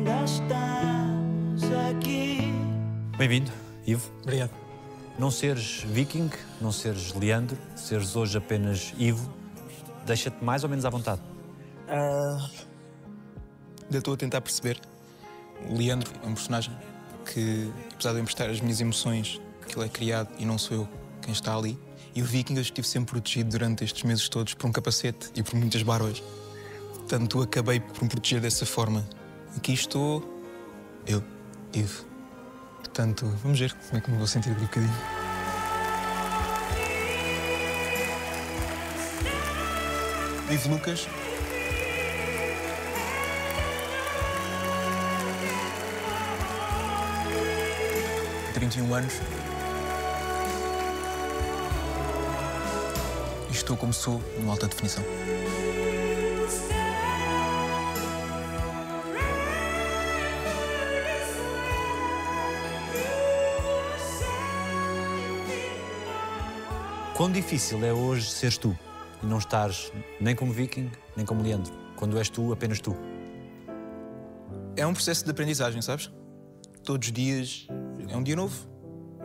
ainda estamos aqui. Bem-vindo, Ivo. Obrigado. Não seres viking, não seres Leandro, seres hoje apenas Ivo, deixa-te mais ou menos à vontade. Uh, ainda estou a tentar perceber. O Leandro é um personagem que, apesar de eu emprestar as minhas emoções, que ele é criado e não sou eu quem está ali. E o Viking eu estive sempre protegido durante estes meses todos por um capacete e por muitas barbas. Portanto, acabei por me proteger dessa forma. Aqui estou eu, Ivo. Portanto, vamos ver como é que me vou sentir daqui um bocadinho. Ivo Lucas. Trinta e um anos. E estou como sou, no alta definição. Quão difícil é hoje seres tu e não estares nem como viking, nem como Leandro, quando és tu, apenas tu? É um processo de aprendizagem, sabes? Todos os dias é um dia novo.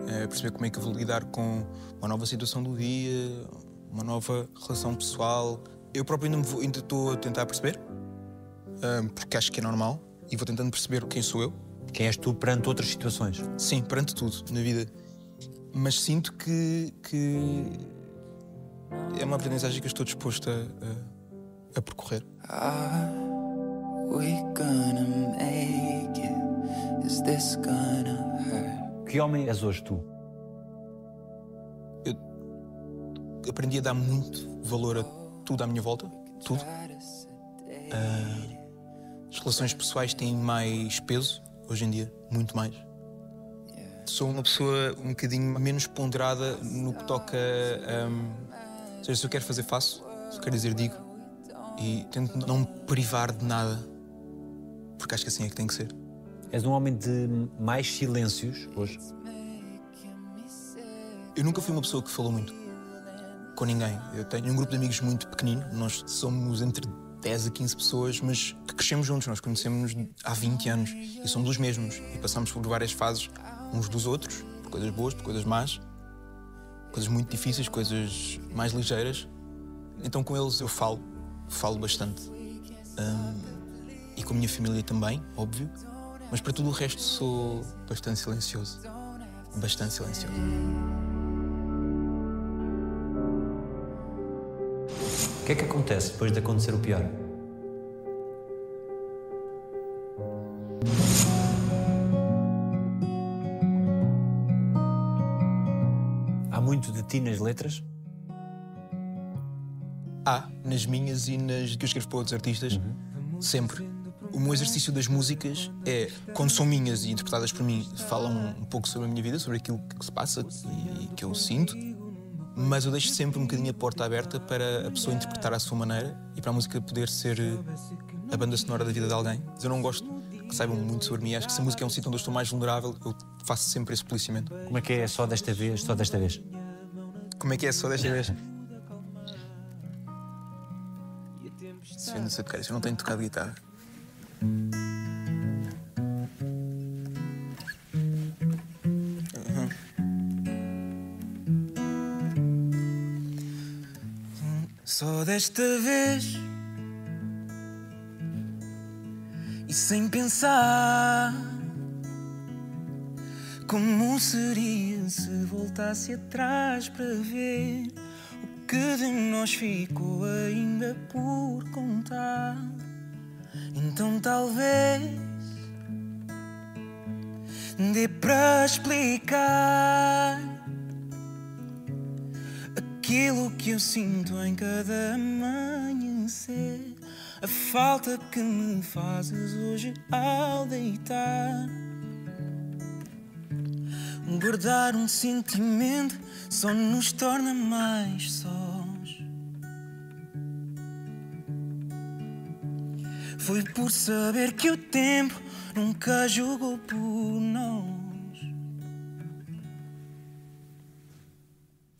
É perceber como é que eu vou lidar com uma nova situação do dia, uma nova relação pessoal. Eu próprio ainda, vou, ainda estou a tentar perceber, porque acho que é normal, e vou tentando perceber quem sou eu. Quem és tu perante outras situações? Sim, perante tudo na vida. Mas sinto que, que é uma aprendizagem que eu estou disposto a, a, a percorrer. Que homem és hoje tu? Eu aprendi a dar muito valor a tudo à minha volta, tudo. Uh, as relações pessoais têm mais peso hoje em dia, muito mais. Sou uma pessoa um bocadinho menos ponderada no que toca. Um, seja, se eu quero fazer, faço. Se eu quero dizer, digo. E tento não me privar de nada. Porque acho que assim é que tem que ser. És um homem de mais silêncios hoje? Eu nunca fui uma pessoa que falou muito com ninguém. Eu tenho um grupo de amigos muito pequenino. Nós somos entre 10 a 15 pessoas, mas que crescemos juntos. Nós conhecemos-nos há 20 anos e somos os mesmos. E passamos por várias fases uns dos outros, por coisas boas, por coisas más, coisas muito difíceis, coisas mais ligeiras. Então com eles eu falo, falo bastante. Um, e com a minha família também, óbvio. Mas para tudo o resto sou bastante silencioso. Bastante silencioso. O que é que acontece depois de acontecer o pior? Muito de ti nas letras? Há, nas minhas e nas que eu escrevo para outros artistas, uhum. sempre. O meu exercício das músicas é, quando são minhas e interpretadas por mim, falam um pouco sobre a minha vida, sobre aquilo que se passa e que eu sinto mas eu deixo sempre um bocadinho a porta aberta para a pessoa interpretar à sua maneira e para a música poder ser a banda sonora da vida de alguém. Eu não gosto que saibam muito sobre mim, acho que se a música é um sítio onde eu estou mais vulnerável, eu faço sempre esse policiamento. Como é que é só desta vez, só desta vez? Como é que é só desta vez? Se eu não sei tocar isso, eu não tenho tocado guitarra. Só desta vez e sem pensar como seria se voltasse atrás para ver o que de nós ficou ainda por contar. Então talvez dê para explicar aquilo que eu sinto em cada amanhecer, a falta que me fazes hoje ao deitar. Guardar um sentimento só nos torna mais sós. Foi por saber que o tempo nunca jogou por nós.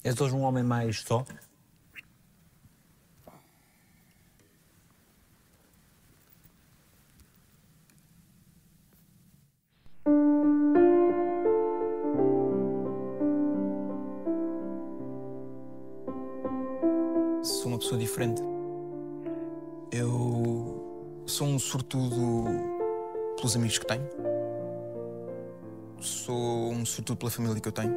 És hoje um homem mais só? Uma pessoa diferente. Eu sou um sortudo pelos amigos que tenho. Sou um sortudo pela família que eu tenho.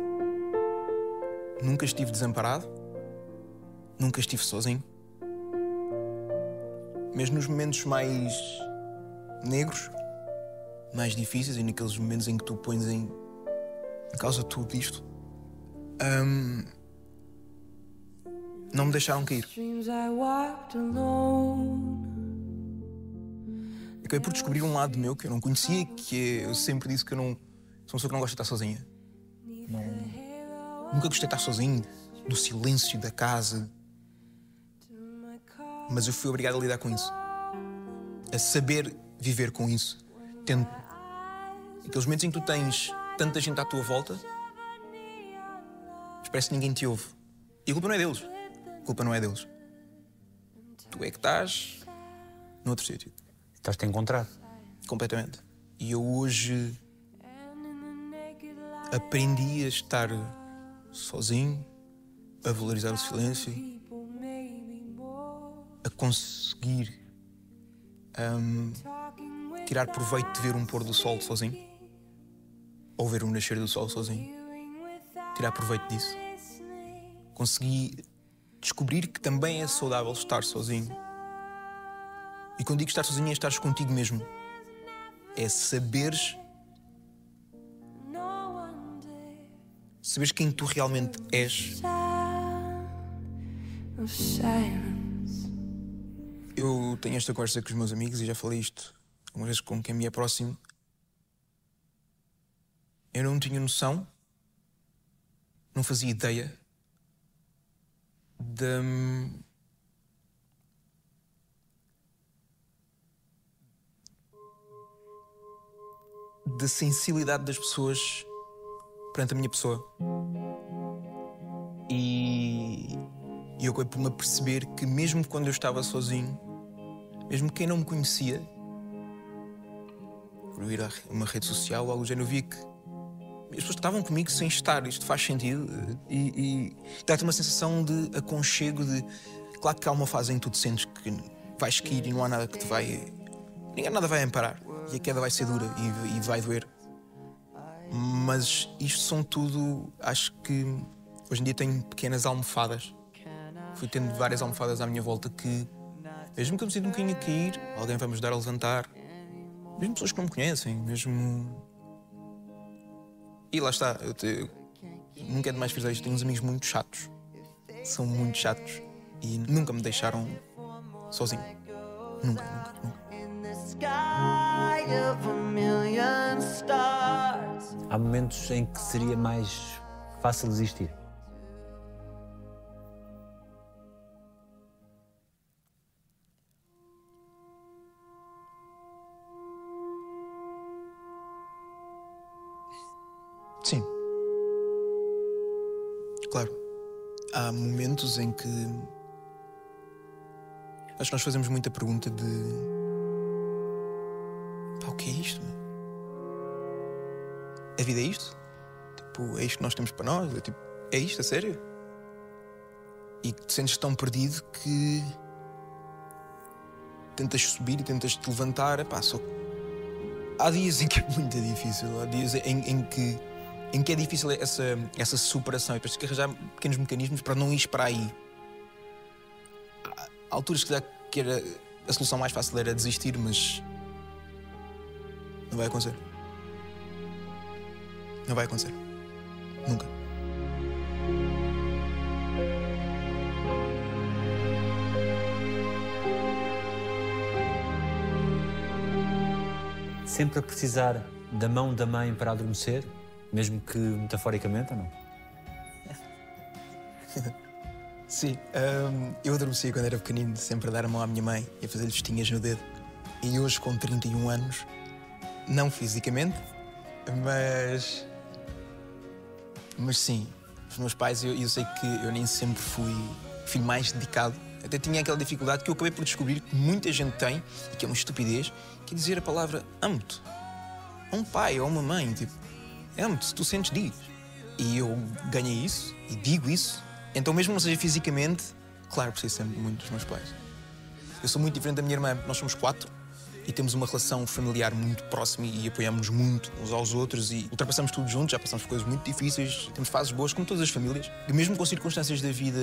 Nunca estive desamparado. Nunca estive sozinho. Mesmo nos momentos mais negros, mais difíceis e naqueles momentos em que tu pões em causa tudo isto, hum, não me deixaram cair. Acabei por descobrir um lado meu que eu não conhecia, que é, eu sempre disse que eu não sou uma pessoa que não gosta de estar sozinha. Não, nunca gostei de estar sozinho, do silêncio da casa. Mas eu fui obrigado a lidar com isso. A saber viver com isso. Tendo aqueles momentos em que tu tens tanta gente à tua volta, mas parece que ninguém te ouve. E a culpa não é deles. A culpa não é deles. Tu é que estás noutro sítio. Estás-te a encontrar. Completamente. E eu hoje aprendi a estar sozinho, a valorizar o silêncio, a conseguir hum, tirar proveito de ver um pôr do sol sozinho, ou ver um nascer do sol sozinho. Tirar proveito disso. Consegui descobrir que também é saudável estar sozinho. E quando digo estar sozinho, é estar contigo mesmo. É saberes. Saberes quem tu realmente és. Eu tenho esta conversa com os meus amigos e já falei isto uma vez com quem me é próximo. Eu não tinha noção, não fazia ideia da. da sensibilidade das pessoas perante a minha pessoa. E e eu acabei por me aperceber que, mesmo quando eu estava sozinho, mesmo quem não me conhecia, por ir a uma rede social algo do género, que as pessoas estavam comigo sem estar. Isto faz sentido e, e dá-te uma sensação de aconchego. De, claro que há uma fase em que tu te sentes que vais cair e não há nada que te vai. Ninguém nada vai amparar e a queda vai ser dura e, e vai doer. Mas isto são tudo. Acho que hoje em dia tenho pequenas almofadas fui tendo várias almofadas à minha volta que, mesmo que eu me sinta um bocadinho a cair, alguém vai me ajudar a levantar. Mesmo pessoas que não me conhecem, mesmo. E lá está, eu, te... eu nunca é demais frisar isto. Tenho uns amigos muito chatos. São muito chatos. E nunca me deixaram sozinho. Nunca, nunca, nunca. Há momentos em que seria mais fácil desistir. Há momentos em que. Acho que nós fazemos muita pergunta de. Pá, o que é isto? A vida é isto? Tipo, é isto que nós temos para nós? É, tipo, é isto, a sério? E te sentes tão perdido que. Tentas subir e tentas te levantar. Pá, só. Há dias em que é muito difícil. Há dias em, em que em que é difícil essa, essa superação e depois tens que arranjar pequenos mecanismos para não ir para aí. Há alturas que, que era, a solução mais fácil era desistir, mas não vai acontecer. Não vai acontecer. Nunca. Sempre a precisar da mão da mãe para adormecer? Mesmo que metaforicamente ou não? Sim, um, eu adormeci quando era pequenino, sempre a dar a mão à minha mãe e a fazer listinhas no dedo. E hoje, com 31 anos, não fisicamente, mas. Mas sim, os meus pais, eu, eu sei que eu nem sempre fui filho mais dedicado. Até tinha aquela dificuldade que eu acabei por descobrir que muita gente tem, e que é uma estupidez, que é dizer a palavra amo-te. A um pai ou uma mãe, tipo, amo-te, se tu sentes, diz. E eu ganhei isso e digo isso. Então, mesmo não seja fisicamente, Claro, preciso sempre muito dos meus pais. Eu sou muito diferente da minha irmã, nós somos quatro e temos uma relação familiar muito próxima e apoiamos-nos muito uns aos outros e ultrapassamos tudo juntos, já passamos por coisas muito difíceis, temos fases boas, como todas as famílias. E mesmo com circunstâncias da vida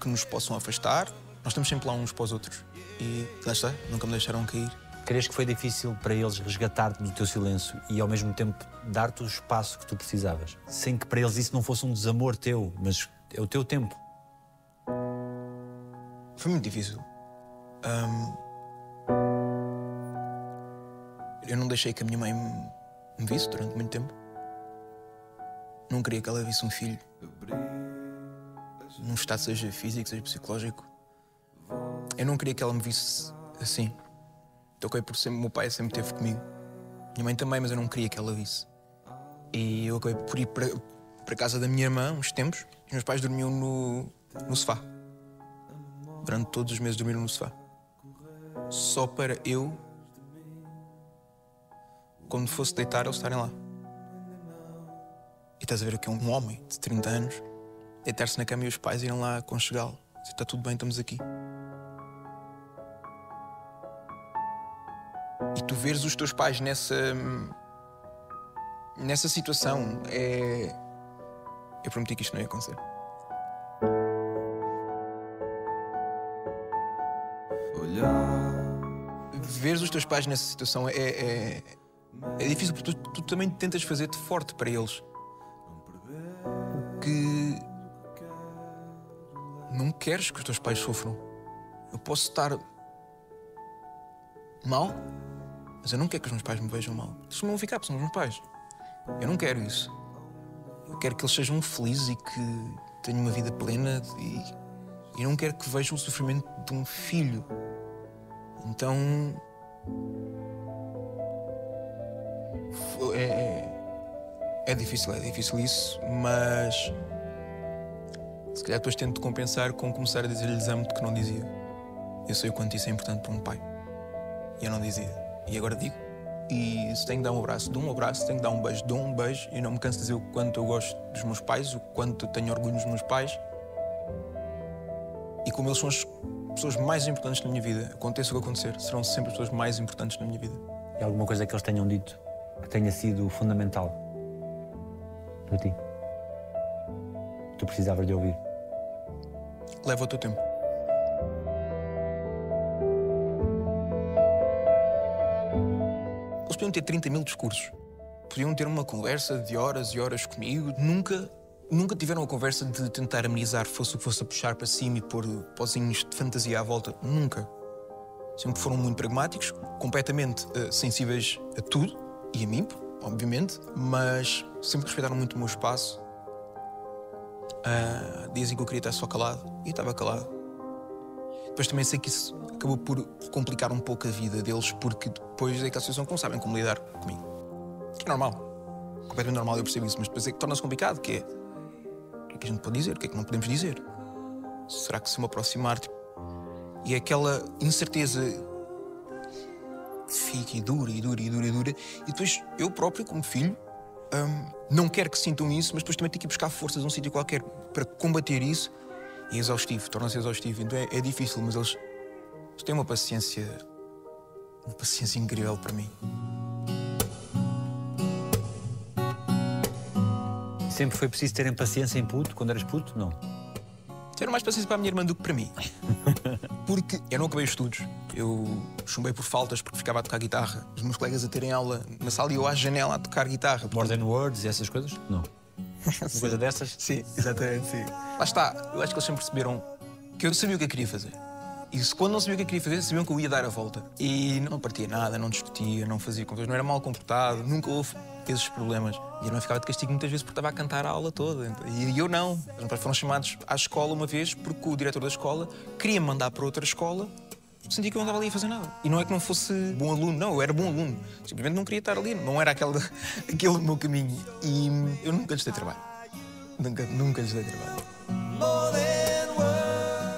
que nos possam afastar, nós estamos sempre lá uns para os outros. E lá está, nunca me deixaram cair. Crees que foi difícil para eles resgatar-te do teu silêncio e ao mesmo tempo dar-te o espaço que tu precisavas? Sem que para eles isso não fosse um desamor teu, mas é o teu tempo. Foi muito difícil. Ahm, eu não deixei que a minha mãe me visse durante muito tempo. Não queria que ela visse um filho num estado seja físico, seja psicológico. Eu não queria que ela me visse assim. Então, acabei por sempre, meu pai sempre esteve comigo. Minha mãe também, mas eu não queria que ela visse. E eu acabei por ir para, para casa da minha irmã uns tempos. Os meus pais dormiam no, no sofá. Durante todos os meses dormiram no sofá. Só para eu, quando fosse deitar, eles estarem lá. E estás a ver o que é um homem de 30 anos deitar-se na cama e os pais irem lá aconchegá-lo. Dizer, Está tudo bem, estamos aqui. E tu veres os teus pais nessa. nessa situação é. Eu prometi que isto não ia acontecer. Veres os teus pais nessa situação é. é, é difícil porque tu, tu também tentas fazer-te forte para eles. O que. Não queres que os teus pais sofram. Eu posso estar. mal, mas eu não quero que os meus pais me vejam mal. Eles não vão ficar, porque são os meus pais. Eu não quero isso. Eu quero que eles sejam felizes e que tenham uma vida plena e, e não quero que vejam o sofrimento de um filho. Então. É, é, é difícil, é difícil isso, mas. Se calhar depois tento compensar com começar a dizer-lhes amo-te que não dizia. Eu sei o quanto isso é importante para um pai. E eu não dizia. E agora digo. E se tenho que dar um abraço, dou um abraço. Se tenho que dar um beijo, dou um beijo. E não me canso de dizer o quanto eu gosto dos meus pais, o quanto tenho orgulho nos meus pais. E como eles são as pessoas mais importantes na minha vida, aconteça o que acontecer, serão sempre as pessoas mais importantes na minha vida. E alguma coisa que eles tenham dito que tenha sido fundamental para ti? Tu precisavas de ouvir. Leva o teu tempo. Eles podiam ter 30 mil discursos. Podiam ter uma conversa de horas e horas comigo. Nunca, nunca tiveram a conversa de tentar amenizar, fosse o que fosse a puxar para cima e pôr pozinhos de fantasia à volta. Nunca. Sempre foram muito pragmáticos, completamente eh, sensíveis a tudo e a mim, obviamente, mas sempre respeitaram muito o meu espaço. Ah, dizem que eu queria estar só calado e estava calado. Depois também sei que isso acabou por complicar um pouco a vida deles, porque depois é que não sabem como lidar comigo. É normal. Completamente normal, eu percebo isso, mas depois é que torna-se complicado, que é o que é que a gente pode dizer, o que é que não podemos dizer? Será que se me aproximar, tipo, e é aquela incerteza fica e dura e dura e dura e dura, e depois eu próprio, como filho, hum, não quero que sintam isso, mas depois também tenho que ir buscar forças a um sítio qualquer para combater isso. E exaustivo, torna-se exaustivo. Então é, é difícil, mas eles, eles têm uma paciência. Uma paciência incrível para mim. Sempre foi preciso terem paciência em puto, quando eras puto? Não. Tiveram mais paciência para a minha irmã do que para mim. Porque eu não acabei os estudos. Eu chumbei por faltas porque ficava a tocar guitarra. Os meus colegas a terem aula na sala e eu à janela a tocar guitarra. More Portanto, than words e essas coisas? Não. Uma coisa dessas? Sim, exatamente, sim. Lá está, eu acho que eles sempre perceberam que eu sabia o que eu queria fazer. E quando não sabia o que eu queria fazer, sabiam que eu ia dar a volta. E não partia nada, não discutia, não fazia contas, não era mal comportado, nunca houve esses problemas. E eu não ficava de castigo muitas vezes porque estava a cantar a aula toda. E eu não. Os meus pais foram chamados à escola uma vez porque o diretor da escola queria me mandar para outra escola sentia que eu não andava ali a fazer nada. E não é que não fosse bom aluno, não, eu era bom aluno. Simplesmente não queria estar ali, não era aquele, aquele meu caminho. E eu nunca lhes dei trabalho. Nunca, nunca lhes dei trabalho.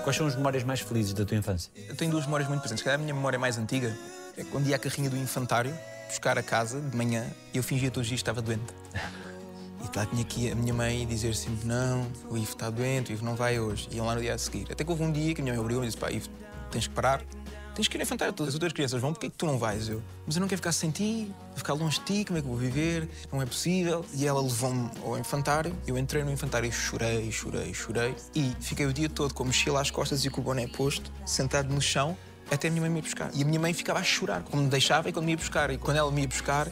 Quais são as memórias mais felizes da tua infância? Eu tenho duas memórias muito presentes. Se calhar a minha memória mais antiga é quando ia à carrinha do infantário buscar a casa de manhã e eu fingia todos os dias que estava doente. E lá tinha aqui a minha mãe dizer sempre: Não, o Ivo está doente, o Ivo não vai hoje. E iam lá no dia a seguir. Até que houve um dia que a minha mãe abriu e disse: Pá, Ivo, tens que parar. Tens que ir infantário. Todas as outras crianças vão, porquê é que tu não vais? Eu, mas eu não quero ficar sem ti, vou ficar longe de ti, como é que eu vou viver? Não é possível. E ela levou-me ao infantário. Eu entrei no infantário e chorei, chorei, chorei. E fiquei o dia todo com a mochila às costas e com o boné posto, sentado no chão, até a minha mãe me ir buscar. E a minha mãe ficava a chorar, como me deixava e quando me ia buscar. E quando ela me ia buscar,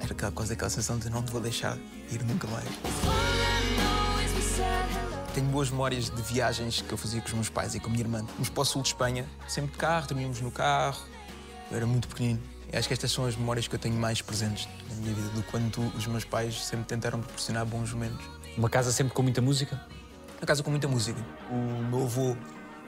era aquela coisa, aquela sensação de não te vou deixar ir nunca mais. Tenho boas memórias de viagens que eu fazia com os meus pais e com a minha irmã. Vamos para o sul de Espanha, sempre de carro, dormíamos no carro. Eu era muito pequenino. Acho que estas são as memórias que eu tenho mais presentes na minha vida, do quanto os meus pais sempre tentaram proporcionar bons momentos. Uma casa sempre com muita música? Uma casa com muita música. O meu avô,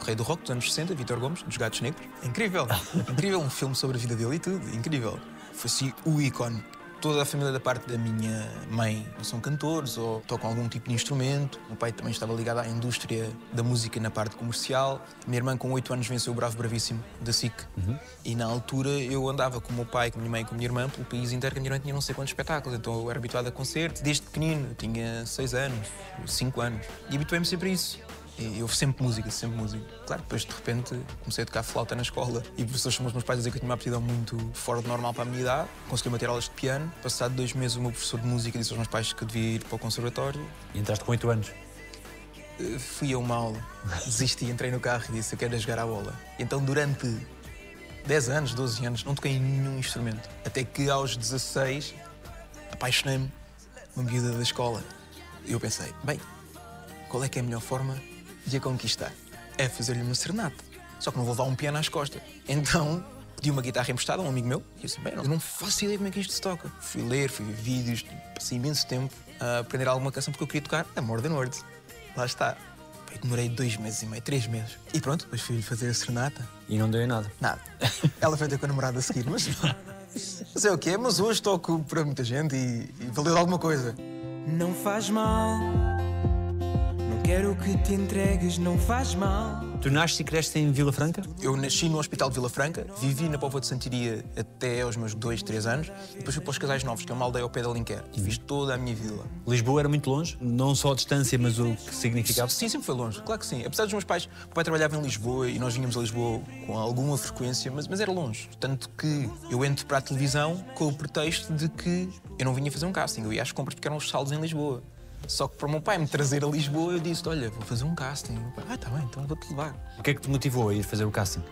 rei do rock dos anos 60, Vitor Gomes, dos Gatos Negros. Incrível! Incrível, um filme sobre a vida dele e tudo. Incrível. Foi assim o ícone toda a família da parte da minha mãe são cantores ou tocam algum tipo de instrumento. O meu pai também estava ligado à indústria da música na parte comercial. A minha irmã, com 8 anos, venceu o Bravo Bravíssimo da SIC. Uhum. E na altura eu andava com o meu pai, com a minha mãe e com a minha irmã pelo país inteiro, que a minha irmã tinha não sei quantos espetáculos. Então eu era habituado a concertos desde pequenino. Eu tinha 6 anos, 5 anos. E habituei-me sempre a isso. Eu sempre música, sempre música. Claro, depois de repente comecei a tocar flauta na escola e professores como os meus pais dizer que eu tinha uma aptidão muito fora do normal para a minha idade. Consegui manter aulas de piano. Passado dois meses, o meu professor de música disse aos meus pais que eu devia ir para o conservatório. E entraste com 8 anos? Uh, fui a uma aula, desisti, entrei no carro e disse eu quero jogar a bola. E então durante 10 anos, 12 anos, não toquei nenhum instrumento. Até que aos 16 apaixonei-me uma miúda da escola. E eu pensei, bem, qual é que é a melhor forma de a conquistar é fazer-lhe uma serenata. Só que não vou levar um piano às costas. Então pedi uma guitarra emprestada a um amigo meu e disse: Bem, eu não faço ideia como é que isto se toca. Fui ler, fui ver vídeos, passei imenso tempo a aprender alguma canção porque eu queria tocar Amor da Norte. Lá está. Eu demorei dois meses e meio, três meses. E pronto, depois fui fazer a serenata. E não deu em nada? Nada. Ela foi ter com a namorada a seguir, mas. Mas é o quê? Mas hoje toco para muita gente e, e valeu alguma coisa. Não faz mal Quero que te entregues, não faz mal. Tu nasces e cresces em Vila Franca? Eu nasci no Hospital de Vila Franca, vivi na Póvoa de Santiria até aos meus 2, 3 anos, e depois fui para os Casais Novos, que é uma aldeia ao pé da Alenquer, e fiz toda a minha vida lá. Lisboa era muito longe? Não só a distância, mas o que significava? Sim, sempre foi longe, claro que sim. Apesar dos meus pais, o pai trabalhava em Lisboa e nós vinhamos a Lisboa com alguma frequência, mas, mas era longe. Tanto que eu entro para a televisão com o pretexto de que eu não vinha fazer um casting, eu ia às compras porque eram os saldos em Lisboa. Só que para o meu pai me trazer a Lisboa, eu disse: Olha, vou fazer um casting. Pai, ah, tá bem, então vou-te levar. O que é que te motivou a ir fazer o casting?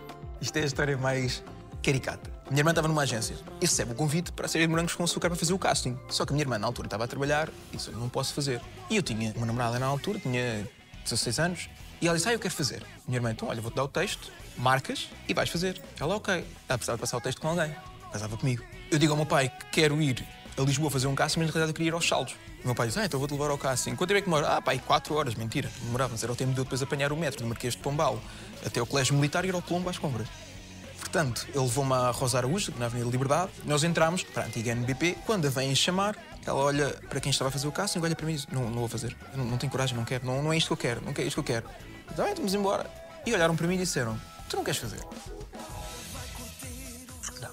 Isto é a história mais caricata. Minha irmã estava numa agência e recebe o convite para ser morangos com açúcar para fazer o casting. Só que a minha irmã, na altura, estava a trabalhar e disse: Não posso fazer. E eu tinha uma namorada na altura, tinha 16 anos, e ela disse: Ah, eu quero fazer. Minha irmã, então, olha, vou-te dar o texto, marcas e vais fazer. Ela, ok. Ela precisava passar o texto com alguém. Casava comigo. Eu digo ao meu pai que quero ir a Lisboa fazer um casting, mas na realidade eu queria ir aos saldos. O meu pai disse, ah, então vou-te levar ao casting. Quanto tempo é que demora? Ah, pai, quatro horas. Mentira, demorava, mas era o tempo de eu depois apanhar o metro do Marquês de Pombal até o Colégio Militar e ir ao Colombo às compras. Portanto, ele levou-me a Rosa Araújo, na Avenida Liberdade. Nós entramos para a antiga NBP. Quando a vêm chamar, ela olha para quem estava a fazer o casting, olha para mim e diz: Não, não vou fazer. Não, não tenho coragem, não quero. Não, não é isto que eu quero. Não é isto que eu quero. Então, bem, vamos embora. E olharam para mim e disseram: Tu não queres fazer? Não.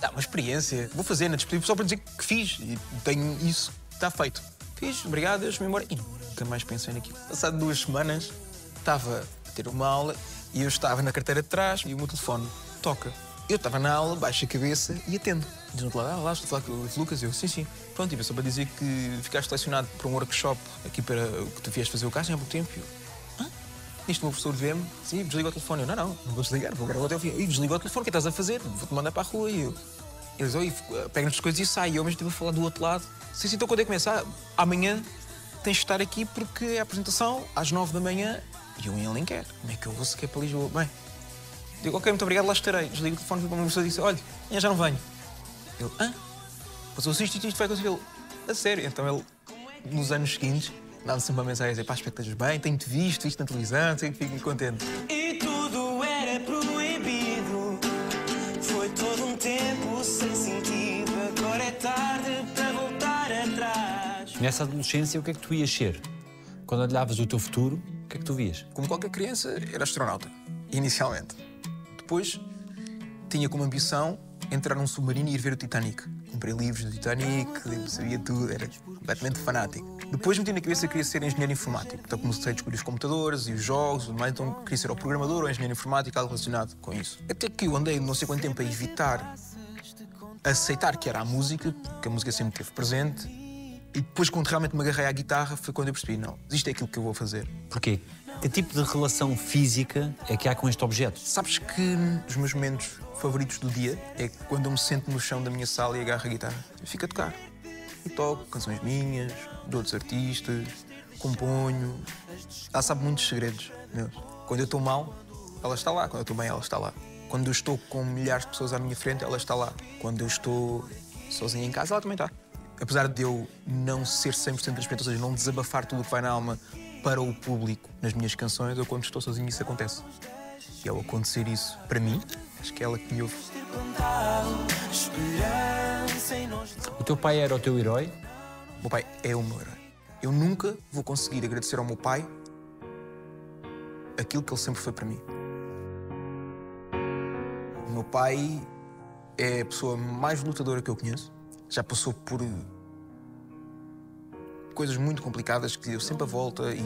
Dá uma experiência. Vou fazer na despedida só para dizer que fiz. E tenho isso. Está feito. Fiz, obrigado, deixa-me embora. E nunca mais pensei naquilo. Passado duas semanas, estava a ter uma aula e eu estava na carteira de trás e o meu telefone toca. Eu estava na aula, baixo a cabeça e atendo. Diz no lado, ah, lá, estou a falar com o Lucas. Eu, sim, sim. Pronto, e só para dizer que ficaste selecionado para um workshop aqui para o que tu vieste fazer o casting há pouco tempo. Eu? Isto o meu professor vê-me, sim, desliga o telefone. Eu, não, não, não vou desligar, vou gravar até o fim. E desliga o telefone, o que estás a fazer? Vou-te mandar para a rua. E eu, eles, oi, pega-nos as coisas e sai. E eu mesmo estive a falar do outro lado. Sim, sim, então quando é que começa? Ah, amanhã tens de estar aqui porque é a apresentação às nove da manhã e eu em Alenquer. Como é que eu vou sequer para Lisboa? Bem, digo, ok, muito obrigado, lá estarei. Desligo o telefone, para uma pessoa e disse, olha, já não venho. Ele, hã? Passou isto e isto vai conseguir. A sério. Então ele, nos anos seguintes, dava sempre uma mensagem a dizer, pá, estejas bem, tenho-te visto, isto na televisão, sei que fico contente. Nessa adolescência, o que é que tu ias ser? Quando olhavas o teu futuro, o que é que tu vias? Como qualquer criança, era astronauta, inicialmente. Depois, tinha como ambição entrar num submarino e ir ver o Titanic. Comprei livros do Titanic, sabia tudo, era completamente fanático. Depois meti na cabeça que queria ser engenheiro informático. Então comecei a descobrir os computadores e os jogos, tudo mais, então queria ser ou programador ou engenheiro informático, algo relacionado com isso. Até que eu andei não sei quanto tempo a evitar aceitar que era a música, porque a música sempre esteve presente. E depois, quando realmente me agarrei à guitarra, foi quando eu percebi: não, isto é aquilo que eu vou fazer. Porquê? Que tipo de relação física é que há com este objeto? Sabes que os meus momentos favoritos do dia é quando eu me sento no chão da minha sala e agarro a guitarra. Fico a tocar. E toco canções minhas, de outros artistas, componho. Ela sabe muitos segredos meus. Quando eu estou mal, ela está lá. Quando eu estou bem, ela está lá. Quando eu estou com milhares de pessoas à minha frente, ela está lá. Quando eu estou sozinha em casa, ela também está. Apesar de eu não ser 100% transparente, ou seja, não desabafar tudo o que vai na alma para o público nas minhas canções, eu quando estou sozinho isso acontece. E ao acontecer isso para mim, acho que é ela que me ouve. O teu pai era o teu herói? O meu pai é o meu herói. Eu nunca vou conseguir agradecer ao meu pai aquilo que ele sempre foi para mim. O meu pai é a pessoa mais lutadora que eu conheço. Já passou por coisas muito complicadas que deu sempre a volta e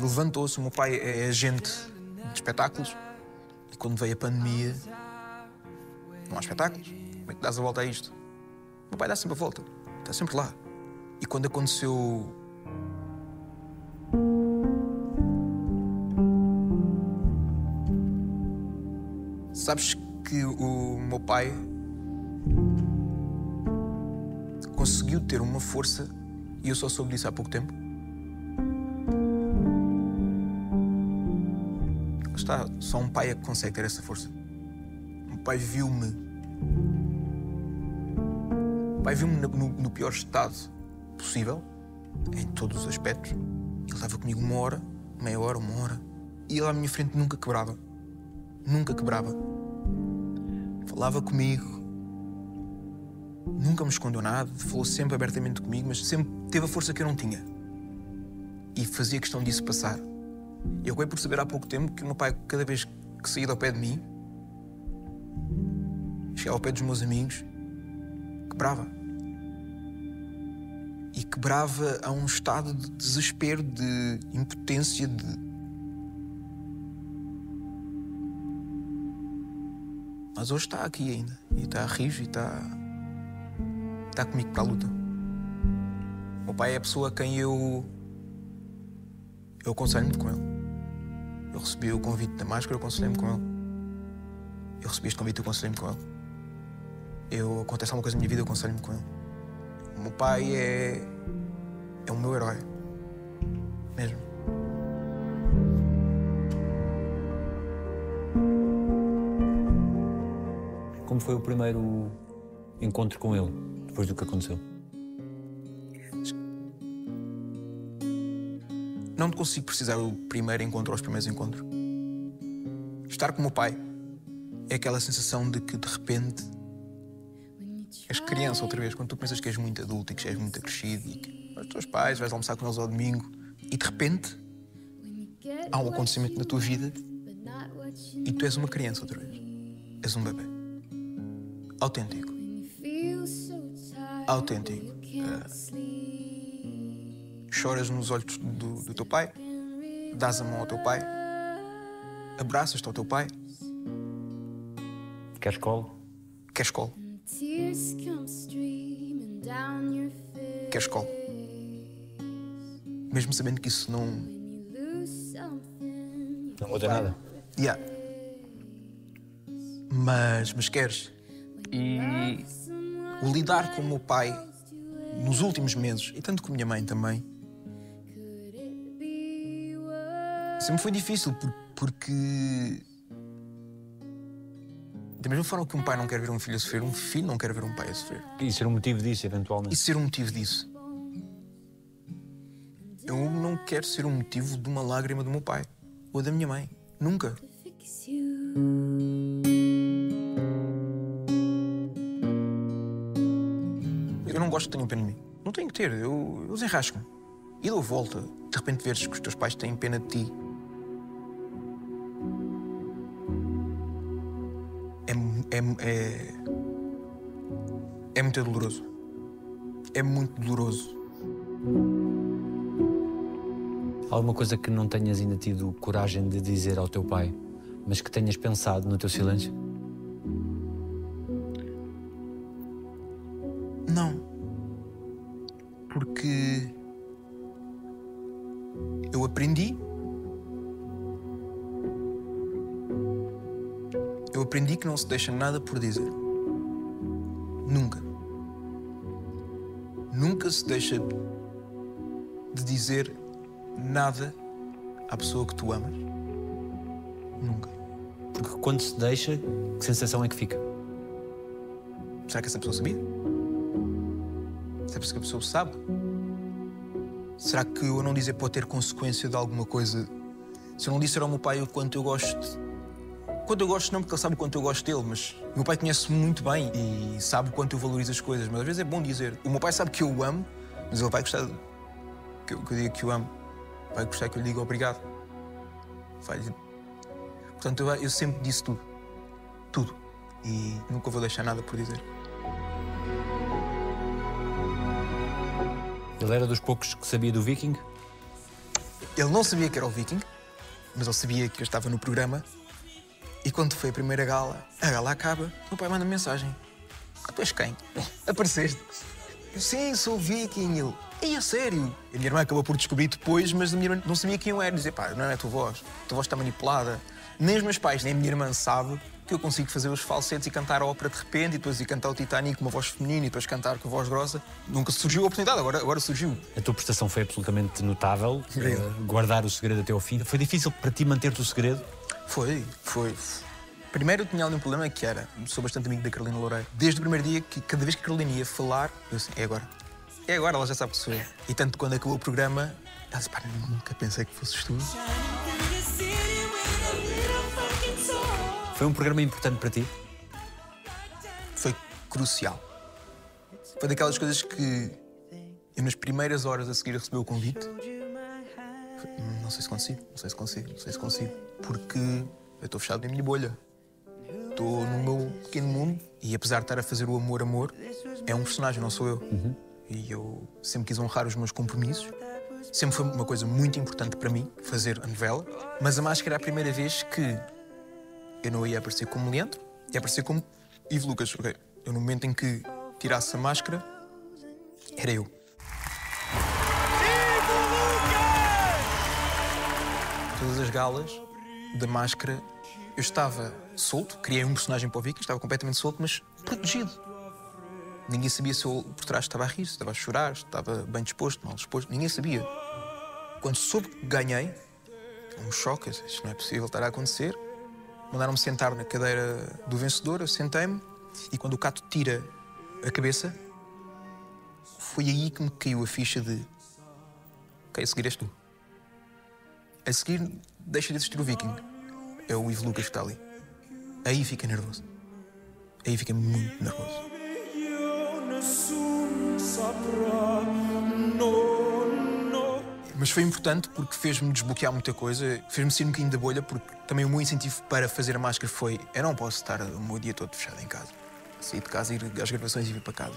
levantou-se. O meu pai é agente de espetáculos e quando veio a pandemia não há espetáculos. Como é que dás a volta a isto? O meu pai dá sempre a volta, está sempre lá. E quando aconteceu Sabes que o meu pai conseguiu ter uma força e eu só soube disso há pouco tempo? Está, só um pai é que consegue ter essa força. O pai viu-me. O pai viu-me no, no pior estado possível, em todos os aspectos. Ele estava comigo uma hora, meia hora, uma hora. E ele à minha frente nunca quebrava. Nunca quebrava. Falava comigo. Nunca me escondeu nada. Falou sempre abertamente comigo, mas sempre teve a força que eu não tinha. E fazia questão disso passar. Eu acabei por saber há pouco tempo que o meu pai, cada vez que saía ao pé de mim, chegava ao pé dos meus amigos, quebrava. E quebrava a um estado de desespero, de impotência, de. Mas hoje está aqui ainda. E está rijo e está. Está comigo para a luta. O meu pai é a pessoa a quem eu. eu aconselho-me com ele. Eu recebi o convite da máscara, eu aconselhei-me com ele. Eu recebi este convite, eu aconselhei-me com ele. Eu acontece alguma coisa na minha vida, eu aconselho-me com ele. O meu pai é. é o meu herói. Mesmo. Como foi o primeiro encontro com ele, depois do que aconteceu? Não consigo precisar o primeiro encontro ou os primeiros encontros. Estar com o meu pai é aquela sensação de que de repente és criança outra vez, quando tu pensas que és muito adulto e que és muito crescido e que os teus pais vais almoçar com eles ao domingo e de repente há um acontecimento na tua vida e tu és uma criança outra vez. És um bebê. Autêntico. Autêntico. Uh, choras nos olhos do, do teu pai, dás a mão ao teu pai, abraças-te ao teu pai, Queres colo? queres colo, queres colo. Mesmo sabendo que isso não. Não muda nada. Yeah. Mas, mas queres. E o lidar com o meu pai nos últimos meses, e tanto com a minha mãe também, sempre foi difícil por- porque. Da mesma forma que um pai não quer ver um filho a sofrer, um filho não quer ver um pai a sofrer. E ser o motivo disso, eventualmente. E ser o motivo disso. Eu não quero ser o motivo de uma lágrima do meu pai ou da minha mãe. Nunca. Gosto que tenham pena de mim. Não tenho que ter. Eu, eu desenrasco-me. E dou volta. De repente veres que os teus pais têm pena de ti. É, é, é, É muito doloroso. É muito doloroso. Alguma coisa que não tenhas ainda tido coragem de dizer ao teu pai, mas que tenhas pensado no teu silêncio? Aprendi que não se deixa nada por dizer. Nunca. Nunca se deixa de dizer nada à pessoa que tu amas. Nunca. Porque quando se deixa, que sensação é que fica? Será que essa pessoa sabia? Será que a pessoa sabe? Será que eu não dizer pode ter consequência de alguma coisa? Se eu não disser ao meu pai o quanto eu gosto. Quanto eu gosto, não, porque ele sabe o quanto eu gosto dele, mas o meu pai conhece-me muito bem e sabe o quanto eu valorizo as coisas. Mas às vezes é bom dizer. O meu pai sabe que eu o amo, mas ele vai gostar que, eu, que eu diga que o amo. Vai gostar que eu lhe diga obrigado. Vai... Portanto, eu, eu sempre disse tudo. Tudo. E nunca vou deixar nada por dizer. Ele era dos poucos que sabia do Viking? Ele não sabia que era o Viking, mas ele sabia que eu estava no programa. E quando foi a primeira gala, a gala acaba, o pai manda mensagem. Ah, tu és quem? Apareceste. Eu, sim, sou o Viking. Ele, e a sério? E a minha irmã acabou por descobrir depois, mas a minha irmã não sabia quem eu era. Dizer, pá, não é a tua voz. A tua voz está manipulada. Nem os meus pais, nem a minha irmã sabe que eu consigo fazer os falsetes e cantar a ópera de repente, e depois ir cantar o Titanic com uma voz feminina e depois cantar com a voz grossa. Nunca surgiu a oportunidade, agora, agora surgiu. A tua prestação foi absolutamente notável. Eh, guardar o segredo até ao fim. Foi difícil para ti manter-te o segredo? Foi, foi. Primeiro eu tinha ali um problema que era, sou bastante amigo da Carolina Loureiro. Desde o primeiro dia, que cada vez que a Carolina ia falar, eu assim, é agora. É agora, ela já sabe que sou eu. E tanto quando acabou o programa, ela disse, pá, nunca pensei que fosses tu. Foi um programa importante para ti? Foi crucial. Foi daquelas coisas que eu, nas primeiras horas a seguir a receber o convite, foi, "Hum, não sei se consigo, não sei se consigo, não sei se consigo. Porque eu estou fechado na minha bolha. Estou no meu pequeno mundo e apesar de estar a fazer o amor, amor, é um personagem, não sou eu. E eu sempre quis honrar os meus compromissos. Sempre foi uma coisa muito importante para mim fazer a novela. Mas a máscara é a primeira vez que eu não ia aparecer como Leandro, ia aparecer como Ivo Lucas. ok? Eu, no momento em que tirasse a máscara, era eu. Todas as galas da máscara, eu estava solto, criei um personagem para o Vicky, estava completamente solto, mas protegido. Ninguém sabia se eu por trás estava a rir, se estava a chorar, se estava bem disposto, mal disposto. Ninguém sabia. Quando soube que ganhei, um choque, isto não é possível estar a acontecer. Mandaram-me sentar na cadeira do vencedor, eu sentei-me e quando o Cato tira a cabeça, foi aí que me caiu a ficha de ok, a seguir és tu. A seguir deixa de existir o Viking. É o Ivo Lucas que está ali. Aí fica nervoso. Aí fica muito nervoso. Mas foi importante porque fez-me desbloquear muita coisa, fez-me sair um bocadinho da bolha, porque também o meu incentivo para fazer a máscara foi: eu não posso estar o meu dia todo fechado em casa. Sair de casa, ir às gravações e vir para casa.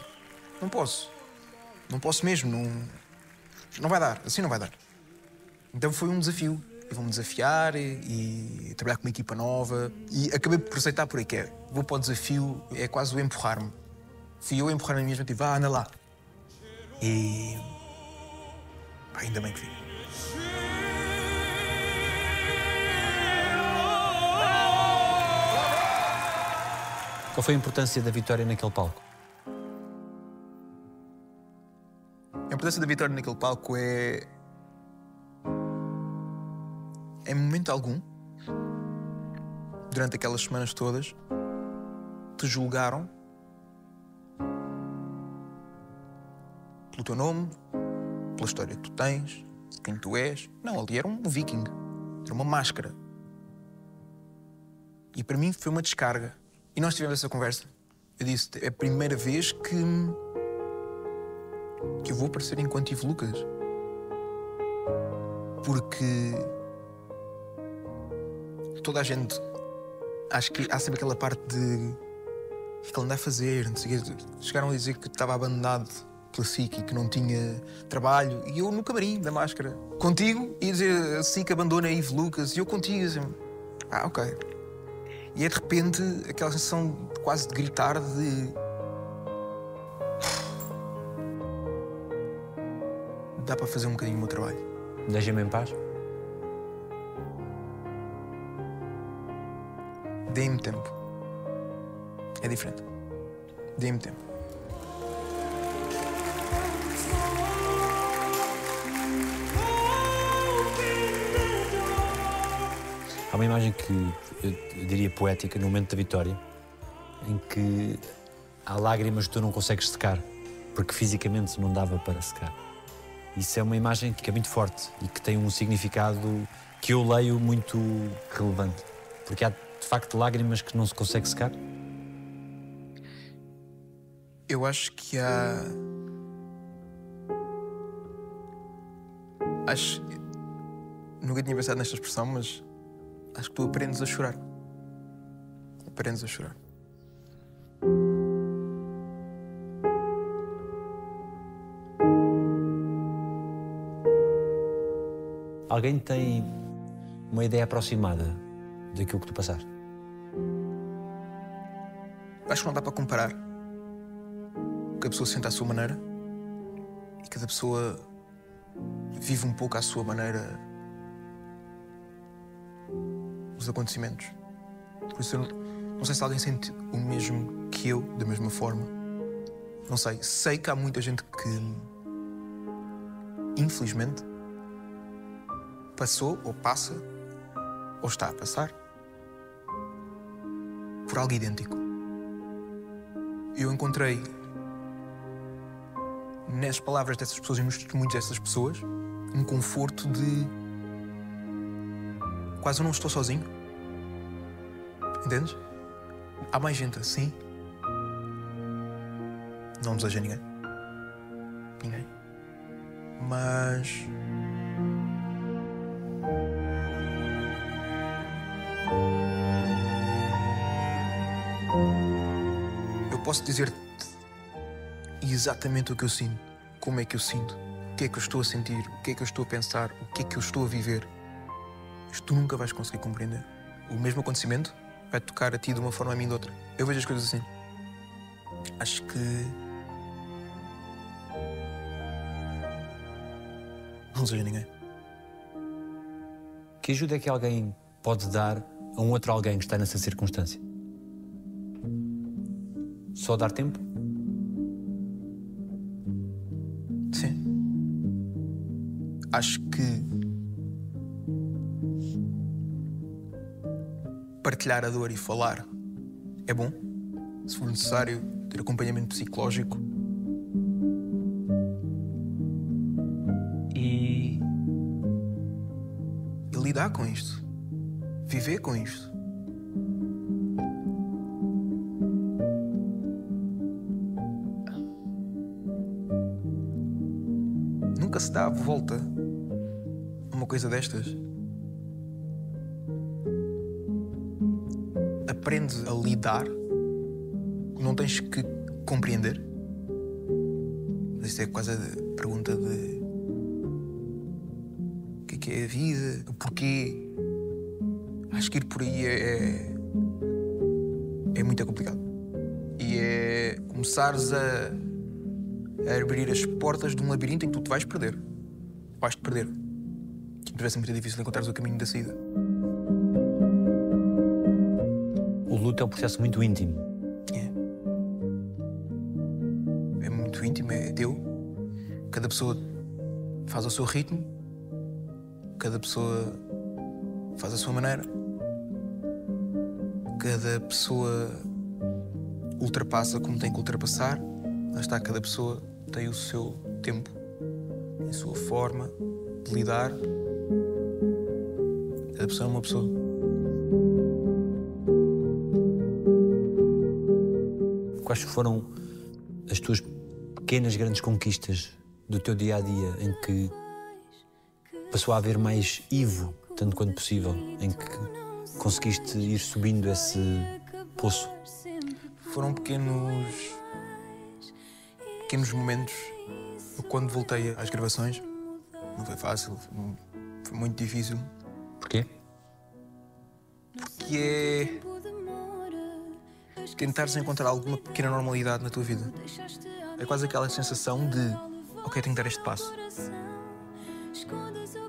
Não posso. Não posso mesmo. Não, não vai dar. Assim não vai dar. Então foi um desafio. Eu vou-me desafiar e, e trabalhar com uma equipa nova. E acabei por aceitar por aí que é. Vou para o desafio, é quase o empurrar-me. Fui eu a empurrar-me mesmo, tipo, ah, anda lá. E. Ainda bem que vi. Qual foi a importância da vitória naquele palco? A importância da vitória naquele palco é. Em momento algum, durante aquelas semanas todas, te julgaram pelo teu nome, pela história que tu tens, quem tu és. Não, ali era um viking, era uma máscara. E para mim foi uma descarga. E nós tivemos essa conversa. Eu disse: é a primeira vez que que eu vou aparecer enquanto Ivo Lucas. Porque toda a gente. Acho que há sempre aquela parte de O que é ele anda a fazer? Chegaram a dizer que estava abandonado pela SIC e que não tinha trabalho. E eu no camarim da máscara. Contigo, ia dizer a SIC abandona a Ivo Lucas. E eu contigo, assim, ah, ok. E é de repente aquela sensação de quase de gritar de. Dá para fazer um bocadinho o meu trabalho. Deixa-me em paz. Dê-me tempo. É diferente. Dê-me tempo. Uma imagem que eu, diria poética no momento da vitória, em que há lágrimas que tu não consegues secar, porque fisicamente não dava para secar. Isso é uma imagem que é muito forte e que tem um significado que eu leio muito relevante. Porque há de facto lágrimas que não se consegue secar. Eu acho que há. Acho. Nunca tinha pensado nesta expressão, mas acho que tu aprendes a chorar. Aprendes a chorar. Alguém tem uma ideia aproximada daquilo que tu passaste? Acho que não dá para comparar. Cada pessoa sente à sua maneira e cada pessoa vive um pouco à sua maneira os acontecimentos. Por isso eu não, não sei se alguém sente o mesmo que eu, da mesma forma. Não sei. Sei que há muita gente que, infelizmente, passou ou passa ou está a passar por algo idêntico. Eu encontrei nas palavras dessas pessoas e nos testemunhos dessas pessoas um conforto de quase eu não estou sozinho. Entendes? Há mais gente assim. Não deseja ninguém. Ninguém. Mas. Eu posso dizer-te exatamente o que eu sinto, como é que eu sinto, o que é que eu estou a sentir, o que é que eu estou a pensar, o que é que eu estou a viver. Mas tu nunca vais conseguir compreender. O mesmo acontecimento vai tocar a ti de uma forma, a mim de outra. Eu vejo as coisas assim. Acho que. Não desejo ninguém. Que ajuda é que alguém pode dar a um outro alguém que está nessa circunstância? Só dar tempo? Partilhar a dor e falar é bom. Se for necessário, ter acompanhamento psicológico. E. e lidar com isto. Viver com isto. Nunca se dá a volta a uma coisa destas. Aprendes a lidar, não tens que compreender. Isto é quase a pergunta de o que é que é a vida, o porquê. Acho que ir por aí é, é, é muito complicado. E é começares a, a abrir as portas de um labirinto em que tu te vais perder. Vais-te perder. Que deve ser muito difícil encontrares o caminho da saída. É um processo muito íntimo. É. É muito íntimo, é teu. Cada pessoa faz o seu ritmo, cada pessoa faz a sua maneira, cada pessoa ultrapassa como tem que ultrapassar. Lá está, cada pessoa tem o seu tempo, a sua forma de lidar. Cada pessoa é uma pessoa. Quais foram as tuas pequenas, grandes conquistas do teu dia a dia em que passou a haver mais Ivo, tanto quanto possível, em que conseguiste ir subindo esse poço? Foram pequenos. pequenos momentos. Eu, quando voltei às gravações, não foi fácil, foi, foi muito difícil. Porquê? Que é. Tentares encontrar alguma pequena normalidade na tua vida. É quase aquela sensação de. ok, tenho que dar este passo.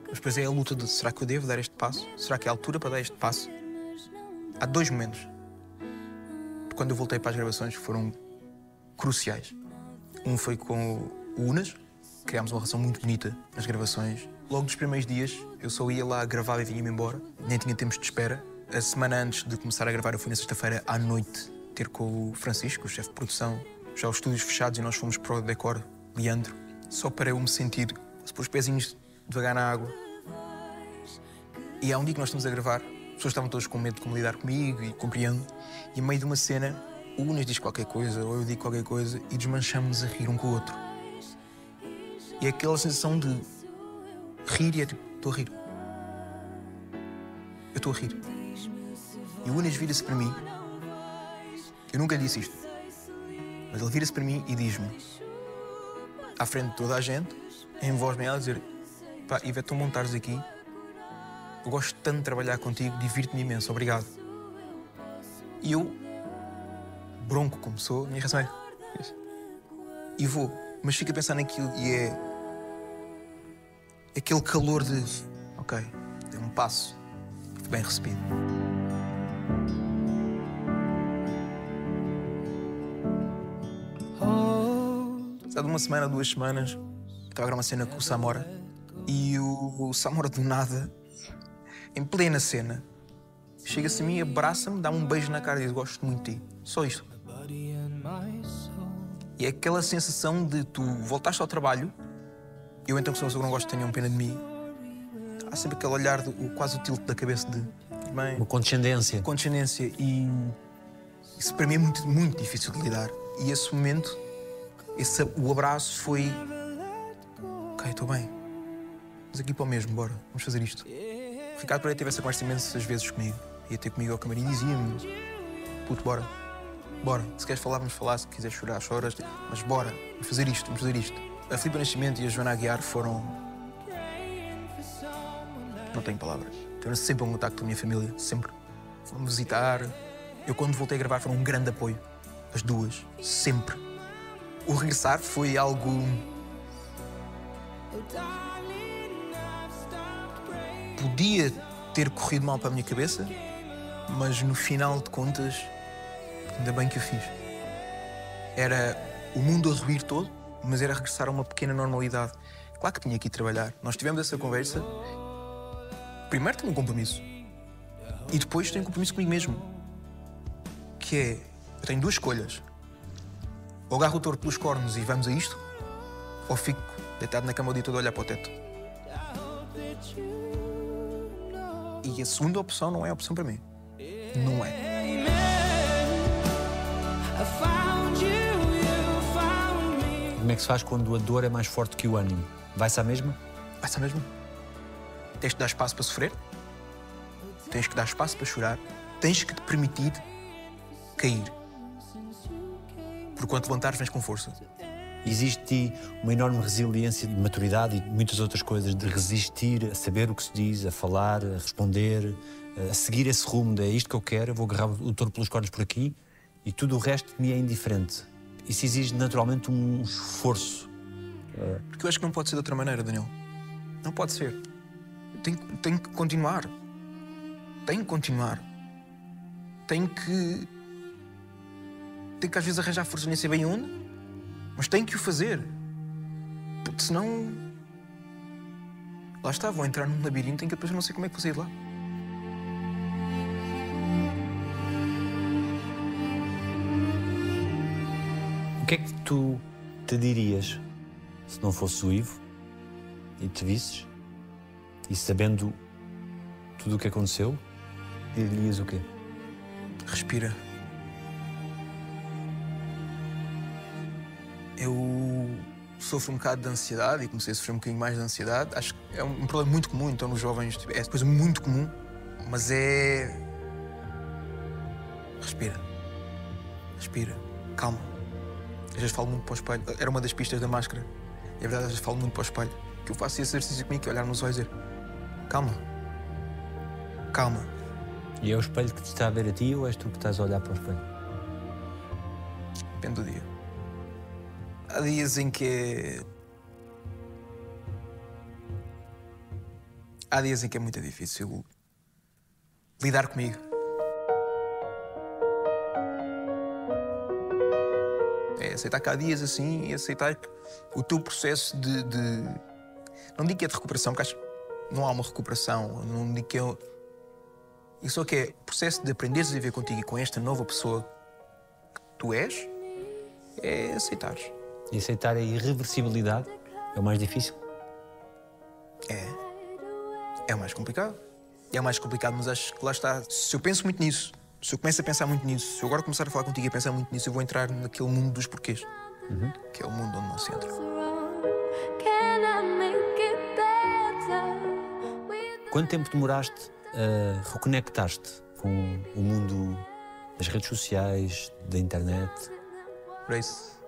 Mas depois é a luta de será que eu devo dar este passo? Será que é a altura para dar este passo? Há dois momentos. Quando eu voltei para as gravações foram cruciais. Um foi com o Unas, criámos uma relação muito bonita nas gravações. Logo dos primeiros dias eu só ia lá gravar e vinha-me embora, nem tinha tempos de espera. A semana antes de começar a gravar, eu fui na sexta-feira à noite ter com o Francisco, o chefe de produção, já os estúdios fechados e nós fomos para o decor Leandro, só para eu me sentir, se pôr os pezinhos devagar na água. E há um dia que nós estamos a gravar, as pessoas estavam todas com medo de como lidar comigo e compreendo, e a meio de uma cena, o Unas diz qualquer coisa, ou eu digo qualquer coisa, e desmanchamos a rir um com o outro. E é aquela sensação de rir e é tipo, estou a rir. Eu estou a rir. E o Unas vira-se para mim. Eu nunca disse isto. Mas ele vira-se para mim e diz-me, à frente de toda a gente, em voz bem alta, dizer: Pá, Ivete, tu montares aqui. Eu gosto tanto de trabalhar contigo, divirto-me imenso, obrigado. E eu, bronco como sou, a minha reação é. E vou, mas fico a pensar naquilo e é. aquele calor de. Ok, deu um passo, bem recebido. Uma semana, duas semanas, estava a gravar uma cena com o Samora e o, o Samora do nada, em plena cena, chega-se a mim, abraça-me, dá-me um beijo na cara e diz: Gosto muito de ti. Só isto. E é aquela sensação de tu voltaste ao trabalho, eu então que sou uma pessoa que não gosto, tenham pena de mim. Há sempre aquele olhar, de, o- quase o tilt da cabeça de. Bem, Uma condescendência. condescendência e isso para mim é muito, muito difícil de lidar. E esse momento, esse, o abraço foi. Ok, estou bem. Vamos aqui para o mesmo, bora, vamos fazer isto. O Ricardo Pereira teve essa conversa imensas vezes comigo. Ia ter comigo ao camarim e dizia-me: Puto, bora, bora. Se queres falar, vamos falar. Se quiseres chorar, choras. Mas bora, vamos fazer isto, vamos fazer isto. A Filipe Nascimento e a Joana Aguiar foram. Não tenho palavras. Tiveram sempre um contacto com a minha família, sempre. Foram visitar. Eu, quando voltei a gravar, foram um grande apoio. As duas, sempre. O regressar foi algo. Podia ter corrido mal para a minha cabeça, mas no final de contas, ainda bem que o fiz. Era o mundo a ruir todo, mas era regressar a uma pequena normalidade. Claro que tinha que ir trabalhar. Nós tivemos essa conversa. Primeiro tenho um compromisso. E depois tenho um compromisso comigo mesmo. Que é, eu tenho duas escolhas. Ou agarro o touro pelos cornos e vamos a isto, ou fico deitado na cama o dia todo a olhar para o teto. E a segunda opção não é a opção para mim. Não é. Como é que se faz quando a dor é mais forte que o ânimo? Vai-se à mesma? Vai ser mesmo? Tens que dar espaço para sofrer, tens que dar espaço para chorar, tens que te permitir cair. Te levantares, vens com força. Existe uma enorme resiliência de maturidade e muitas outras coisas, de resistir a saber o que se diz, a falar, a responder, a seguir esse rumo de é isto que eu quero, eu vou agarrar o touro pelos cornos por aqui e tudo o resto me é indiferente. Isso exige naturalmente um esforço. Porque eu acho que não pode ser de outra maneira, Daniel. Não pode ser. Tem, tem que continuar. Tem que continuar. Tem que. Tem que às vezes arranjar força, nem sei bem onde, mas tem que o fazer. Porque senão. Lá está, vou entrar num labirinto em que depois eu não sei como é que vou sair de lá. O que é que tu te dirias se não fosse o Ivo e te visses e sabendo tudo o que aconteceu, dirias o quê? Respira. Eu sofro um bocado de ansiedade e comecei a sofrer um bocadinho mais de ansiedade. Acho que é um problema muito comum, então, nos jovens. tipo, É coisa muito comum, mas é. Respira. respira, calma. Às vezes falo muito para o espelho. Era uma das pistas da máscara. E é verdade, às vezes falo muito para o espelho. Que eu faço esse exercício comigo, que é olhar nos olhos e dizer: calma, calma. E é o espelho que te está a ver a ti ou és tu que estás a olhar para o espelho? Depende do dia. Há dias em que é. Há dias em que é muito difícil lidar comigo. É aceitar que há dias assim e aceitar que o teu processo de. de- Não digo que é de recuperação, porque acho que não há uma recuperação. Não digo que é. Isso só que é o processo de aprenderes a viver contigo e com esta nova pessoa que tu és, é aceitares. E aceitar a irreversibilidade é o mais difícil. É. É o mais complicado. É o mais complicado, mas acho que lá está. Se eu penso muito nisso, se eu começo a pensar muito nisso, se eu agora começar a falar contigo e a pensar muito nisso, eu vou entrar naquele mundo dos porquês. Que é o mundo onde não se entra. Quanto tempo demoraste a reconectar-te com o mundo das redes sociais, da internet? Por isso,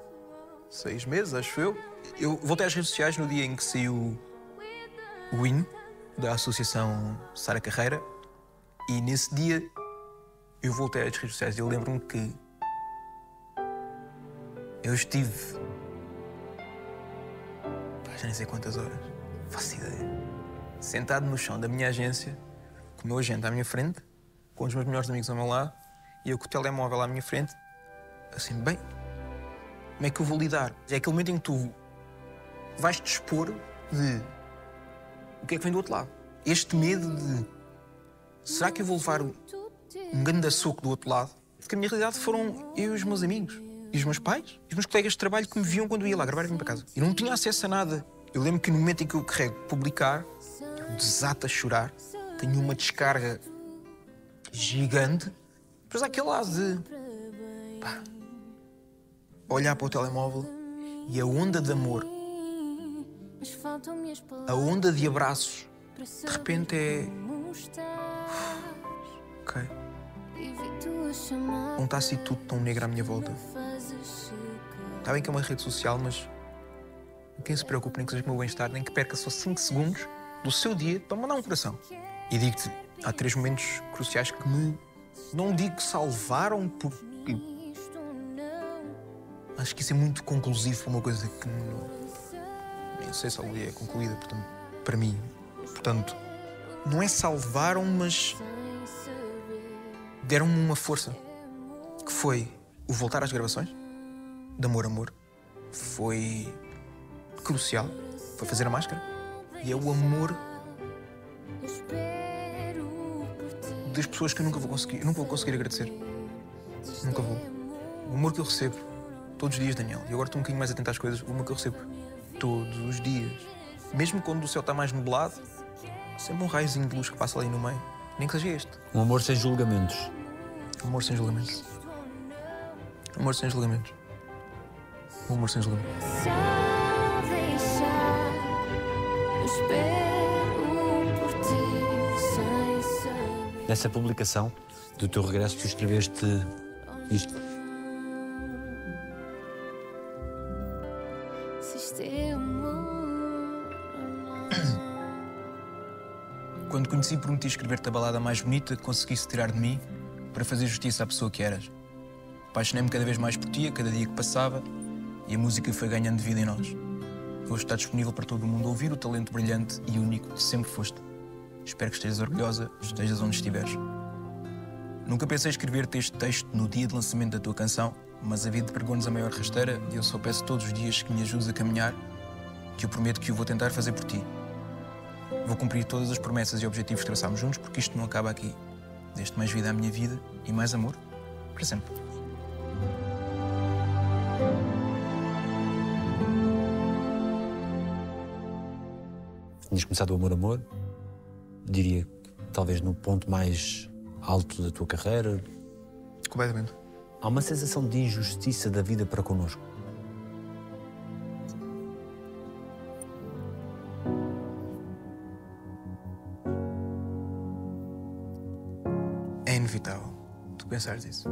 seis meses, acho eu. Eu voltei às redes sociais no dia em que saiu o hino da Associação Sara Carreira e nesse dia eu voltei às redes sociais e eu lembro-me que eu estive. Já nem sei quantas horas, faço ideia. Sentado no chão da minha agência, com o meu agente à minha frente, com os meus melhores amigos ao meu lado e eu com o telemóvel à minha frente, assim, bem, como é que eu vou lidar? É aquele momento em que tu vais te expor de o que é que vem do outro lado. Este medo de será que eu vou levar um grande soco do outro lado? Porque a minha realidade foram eu e os meus amigos, e os meus pais, e os meus colegas de trabalho que me viam quando eu ia lá gravar e vim para casa. Eu não tinha acesso a nada. Eu lembro que no momento em que eu carrego publicar, eu desato a chorar, tenho uma descarga gigante. Há aquele lado de pá, olhar para o telemóvel e a onda de amor, a onda de abraços, de repente é. Ok, não está assim tudo tão negro à minha volta. Está bem que é uma rede social, mas quem se preocupe nem que seja o meu bem-estar, nem que perca só 5 segundos do seu dia para mandar um coração. E digo-te, há três momentos cruciais que me. Não digo que salvaram, porque acho que isso é muito conclusivo para uma coisa que não, sei se dia é concluída, portanto, para mim. Portanto, não é salvaram, mas deram-me uma força. Que foi o voltar às gravações, de Amor Amor. Foi crucial. Foi fazer a máscara. E é o amor das pessoas que eu nunca vou conseguir, nunca vou conseguir agradecer. Nunca vou. O amor que eu recebo todos os dias, Daniel. E agora estou um bocadinho mais atento às coisas. Amor que eu recebo todos os dias. Mesmo quando o céu está mais nublado, sempre um raiozinho de luz que passa ali no meio. Nem que seja este. Um amor sem julgamentos. Amor sem julgamentos. Amor sem julgamentos. O amor sem julgamentos. Por ti sem saber. Nessa publicação do teu regresso, tu escreveste isto. Prometi escrever-te a balada mais bonita que conseguisse tirar de mim para fazer justiça à pessoa que eras. Apaixonei-me cada vez mais por ti a cada dia que passava e a música foi ganhando vida em nós. Hoje está disponível para todo o mundo ouvir o talento brilhante e único que sempre foste. Espero que estejas orgulhosa, estejas onde estiveres. Nunca pensei escrever-te este texto no dia de lançamento da tua canção, mas a vida pregou-nos a maior rasteira e eu só peço todos os dias que me ajudes a caminhar, que eu prometo que o vou tentar fazer por ti. Vou cumprir todas as promessas e objetivos que traçámos juntos, porque isto não acaba aqui. Deste mais vida à minha vida e mais amor para sempre. Tinhas começado o Amor Amor, diria que talvez no ponto mais alto da tua carreira. Completamente. Há uma sensação de injustiça da vida para connosco. Inevitável tu pensares isso.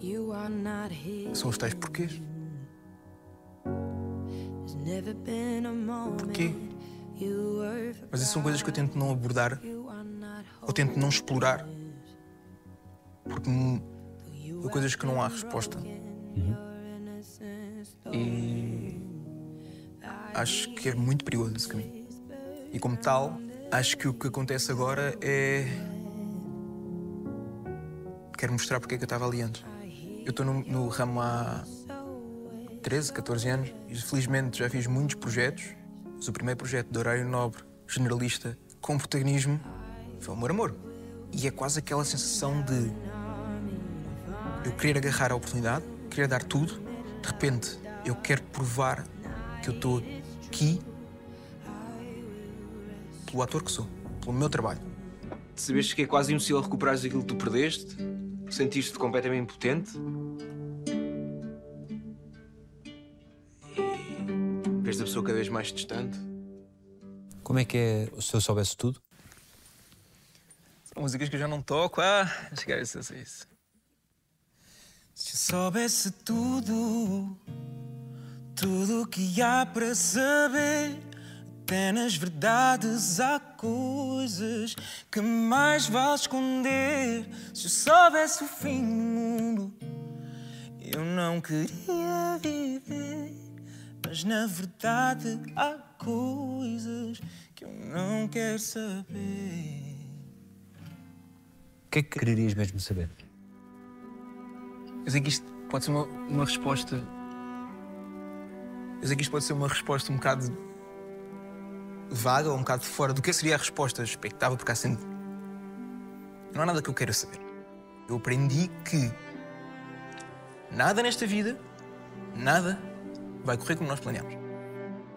You are not here. São os tais porquês. There's never been a moment Porquê? you were Mas isso são coisas que eu tento não abordar ou tento não explorar. Porque são coisas que não há resposta. E acho que é muito perigoso esse caminho. E como tal, acho que o que acontece agora é. Quero mostrar porque é que eu estava ali antes. Eu estou no, no ramo há 13, 14 anos e felizmente já fiz muitos projetos. Mas o primeiro projeto de horário nobre, generalista, com protagonismo, foi o Amor Amor. E é quase aquela sensação de eu querer agarrar a oportunidade, querer dar tudo, de repente eu quero provar que eu estou aqui pelo ator que sou, pelo meu trabalho. Sabeste que é quase impossível recuperares aquilo que tu perdeste? Sentiste-te completamente impotente? E vês a pessoa cada vez mais distante? Como é que é se eu soubesse tudo? São músicas que eu já não toco. Ah, chegar a isso. isso. Se soubesse tudo, tudo o que há para saber, até nas verdades há coisas que mais vale esconder. Se eu soubesse o fim do mundo, eu não queria viver. Mas na verdade há coisas que eu não quero saber. O que é que quererias mesmo saber? Eu sei que isto pode ser uma, uma resposta. Eu sei que isto pode ser uma resposta um bocado vaga ou um bocado fora do que seria a resposta expectável, porque há sempre. Não há nada que eu queira saber. Eu aprendi que nada nesta vida, nada, vai correr como nós planeamos.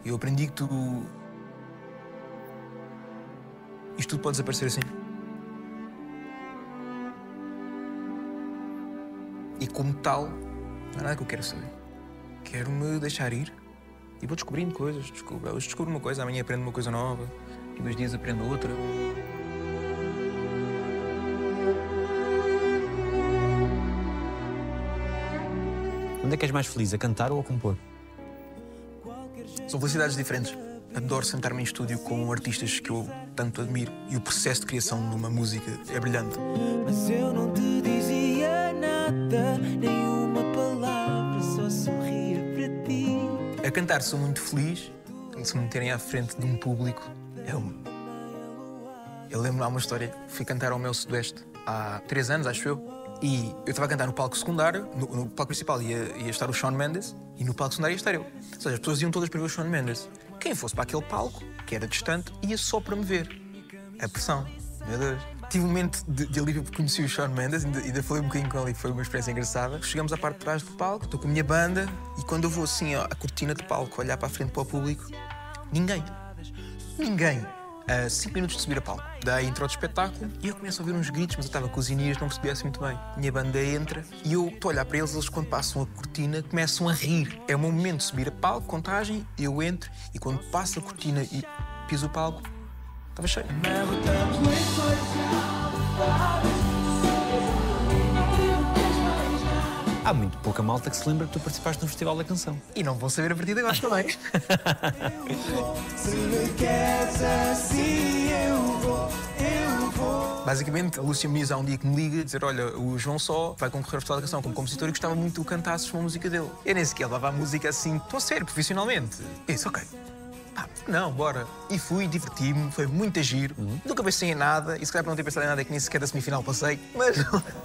Eu aprendi que tu. Isto tudo pode desaparecer assim. E como tal, não há nada que eu quero saber. Quero-me deixar ir e vou descobrindo coisas. Descubro, hoje descubro uma coisa, amanhã aprendo uma coisa nova, e dois dias aprendo outra. Onde é que és mais feliz, a cantar ou a compor? São felicidades diferentes. Adoro sentar-me em estúdio com artistas que eu tanto admiro e o processo de criação de uma música é brilhante. Mas eu não te dizia nada, nenhuma palavra, A cantar sou muito feliz, se me meterem à frente de um público, é um. Eu lembro-me há uma história, fui cantar ao meu Sudoeste há três anos, acho eu, e eu estava a cantar no palco secundário, no, no palco principal ia, ia estar o Shawn Mendes e no palco secundário ia estar eu. Ou seja, as pessoas iam todas para ver o Shawn Mendes. Quem fosse para aquele palco, que era distante, ia só para me ver. A pressão, meu Deus. Tive um momento de, de alívio porque conheci o Shawn Mendes, ainda, ainda falei um bocadinho com ele foi uma experiência engraçada. Chegamos à parte de trás do palco, estou com a minha banda e quando eu vou assim ó, à cortina de palco, olhar para a frente para o público, ninguém. Ninguém. A cinco minutos de subir a palco. Dá a intro do espetáculo e eu começo a ouvir uns gritos, mas eu estava com os inias, não percebia assim muito bem. Minha banda entra e eu estou a olhar para eles, eles quando passam a cortina começam a rir. É o meu momento de subir a palco, contagem, eu entro e quando passo a cortina e piso o palco, estava cheio. Há muito pouca malta que se lembra que tu participaste no Festival da Canção. E não vou saber a partir de agora também. Se me queres assim, eu vou, eu vou. Basicamente, a Lúcia Muniz há um dia que me liga a dizer: Olha, o João Só vai concorrer ao Festival da Canção como compositor e gostava muito que tu cantasses uma música dele. Eu nem sequer levava a música assim, estou a sério, profissionalmente. Disse: Ok. Pá, não, bora. E fui, diverti-me, foi muito giro. Nunca pensei em nada, e se calhar não ter pensado em nada é que nem sequer da semifinal passei, mas,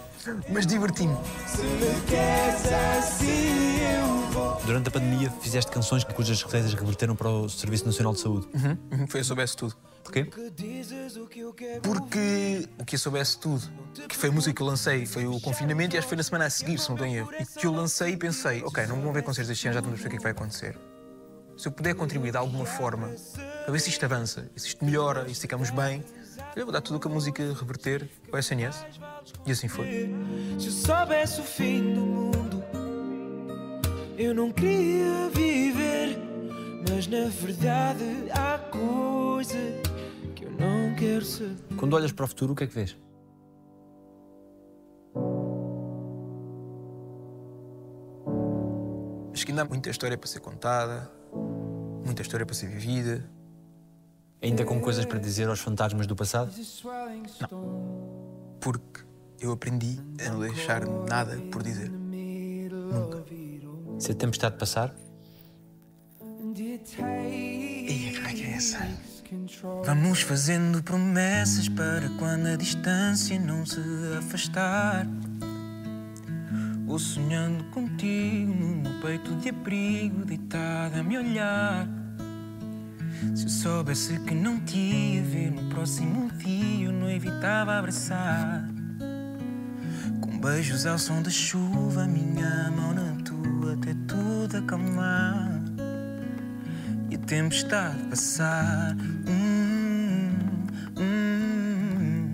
mas diverti-me. Se me queres assim, eu vou. Durante a pandemia fizeste canções cujas receitas reverteram para o Serviço Nacional de Saúde. Uhum, Foi eu soubesse tudo. Porquê? Que dizes o que eu quero. Porque o que eu soubesse tudo, que foi a música que eu lancei, foi o confinamento e acho que foi na semana a seguir, se não tenho erro. E que eu lancei e pensei, ok, não vão ver concertos este ano, já estamos a ver o que é que vai acontecer. Se eu puder contribuir de alguma forma para ver se isto avança, se isto melhora e se ficamos bem, eu vou dar tudo o que a música reverter ao SNS. E assim foi. Se eu soubesse o fim do mundo, eu não queria viver. Mas na verdade há coisas que eu não quero saber. Quando olhas para o futuro, o que é que vês? Acho que ainda há muita história para ser contada, muita história para ser vivida. Ainda com coisas para dizer aos fantasmas do passado? Porque eu aprendi a não deixar nada por dizer. Nunca. Se a tempestade passar, Ia, como é que é essa? Vamos fazendo promessas para quando a distância não se afastar. Ou sonhando contigo no meu peito de abrigo, deitada a me olhar. Se eu soubesse que não te ia ver no próximo dia, eu não evitava abraçar. Com beijos ao som da chuva, minha mão na tua, até tudo acalmar e a tempestade passar. Hum, hum,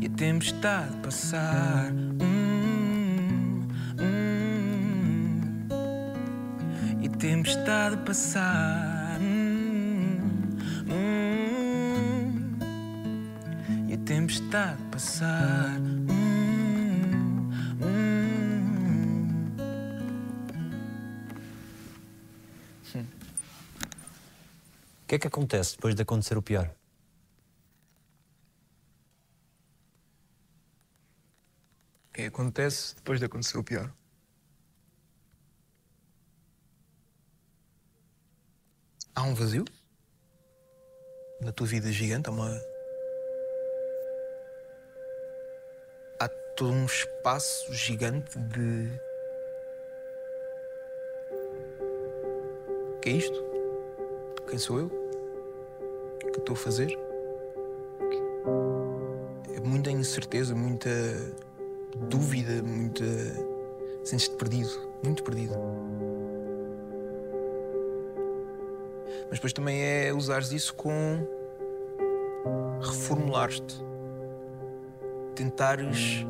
e a tempestade passar. Tempestade passar. Hum, hum, e a tempestade passar. Hum, hum. o que é que acontece depois de acontecer o pior? O que acontece depois de acontecer o pior? Há um vazio na tua vida gigante, há uma. Há todo um espaço gigante de. O que é isto? Quem sou eu? O que estou a fazer? É muita incerteza, muita dúvida, muita. Sentes-te perdido, muito perdido. Mas depois também é usares isso com. reformular-te. Tentares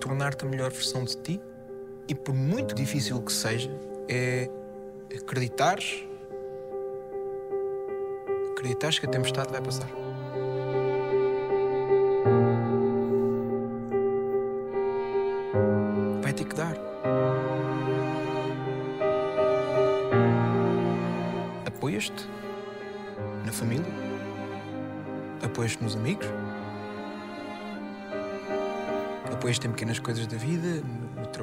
tornar-te a melhor versão de ti e, por muito difícil que seja, é acreditares. acreditares que a tempestade vai passar.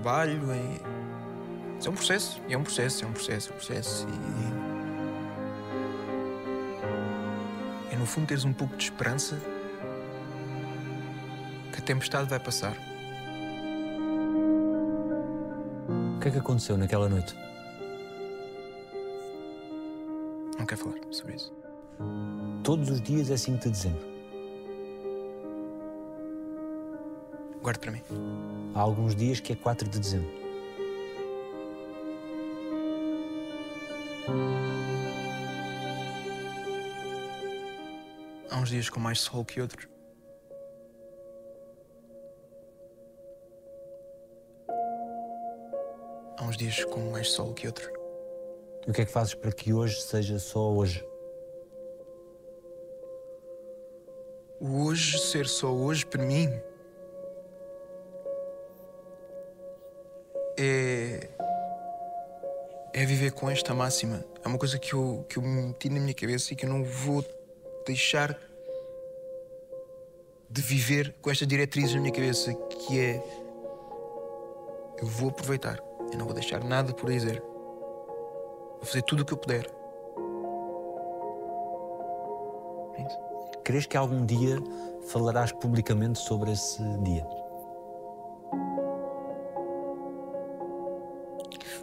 Trabalho. Em... Isso é um processo, é um processo, é um processo, é um processo. E... É no fundo teres um pouco de esperança que a tempestade vai passar. O que é que aconteceu naquela noite? Não quero falar sobre isso. Todos os dias é 5 de dezembro. Guarde para mim. Há alguns dias que é 4 de dezembro. Há uns dias com mais sol que outros. Há uns dias com mais sol que outros. E o que é que fazes para que hoje seja só hoje? O hoje ser só hoje para mim é é viver com esta máxima. É uma coisa que eu que eu meti na minha cabeça e que eu não vou deixar de viver com esta diretriz na minha cabeça que é eu vou aproveitar. Eu não vou deixar nada por dizer. Vou fazer tudo o que eu puder. É. Crees que algum dia falarás publicamente sobre esse dia?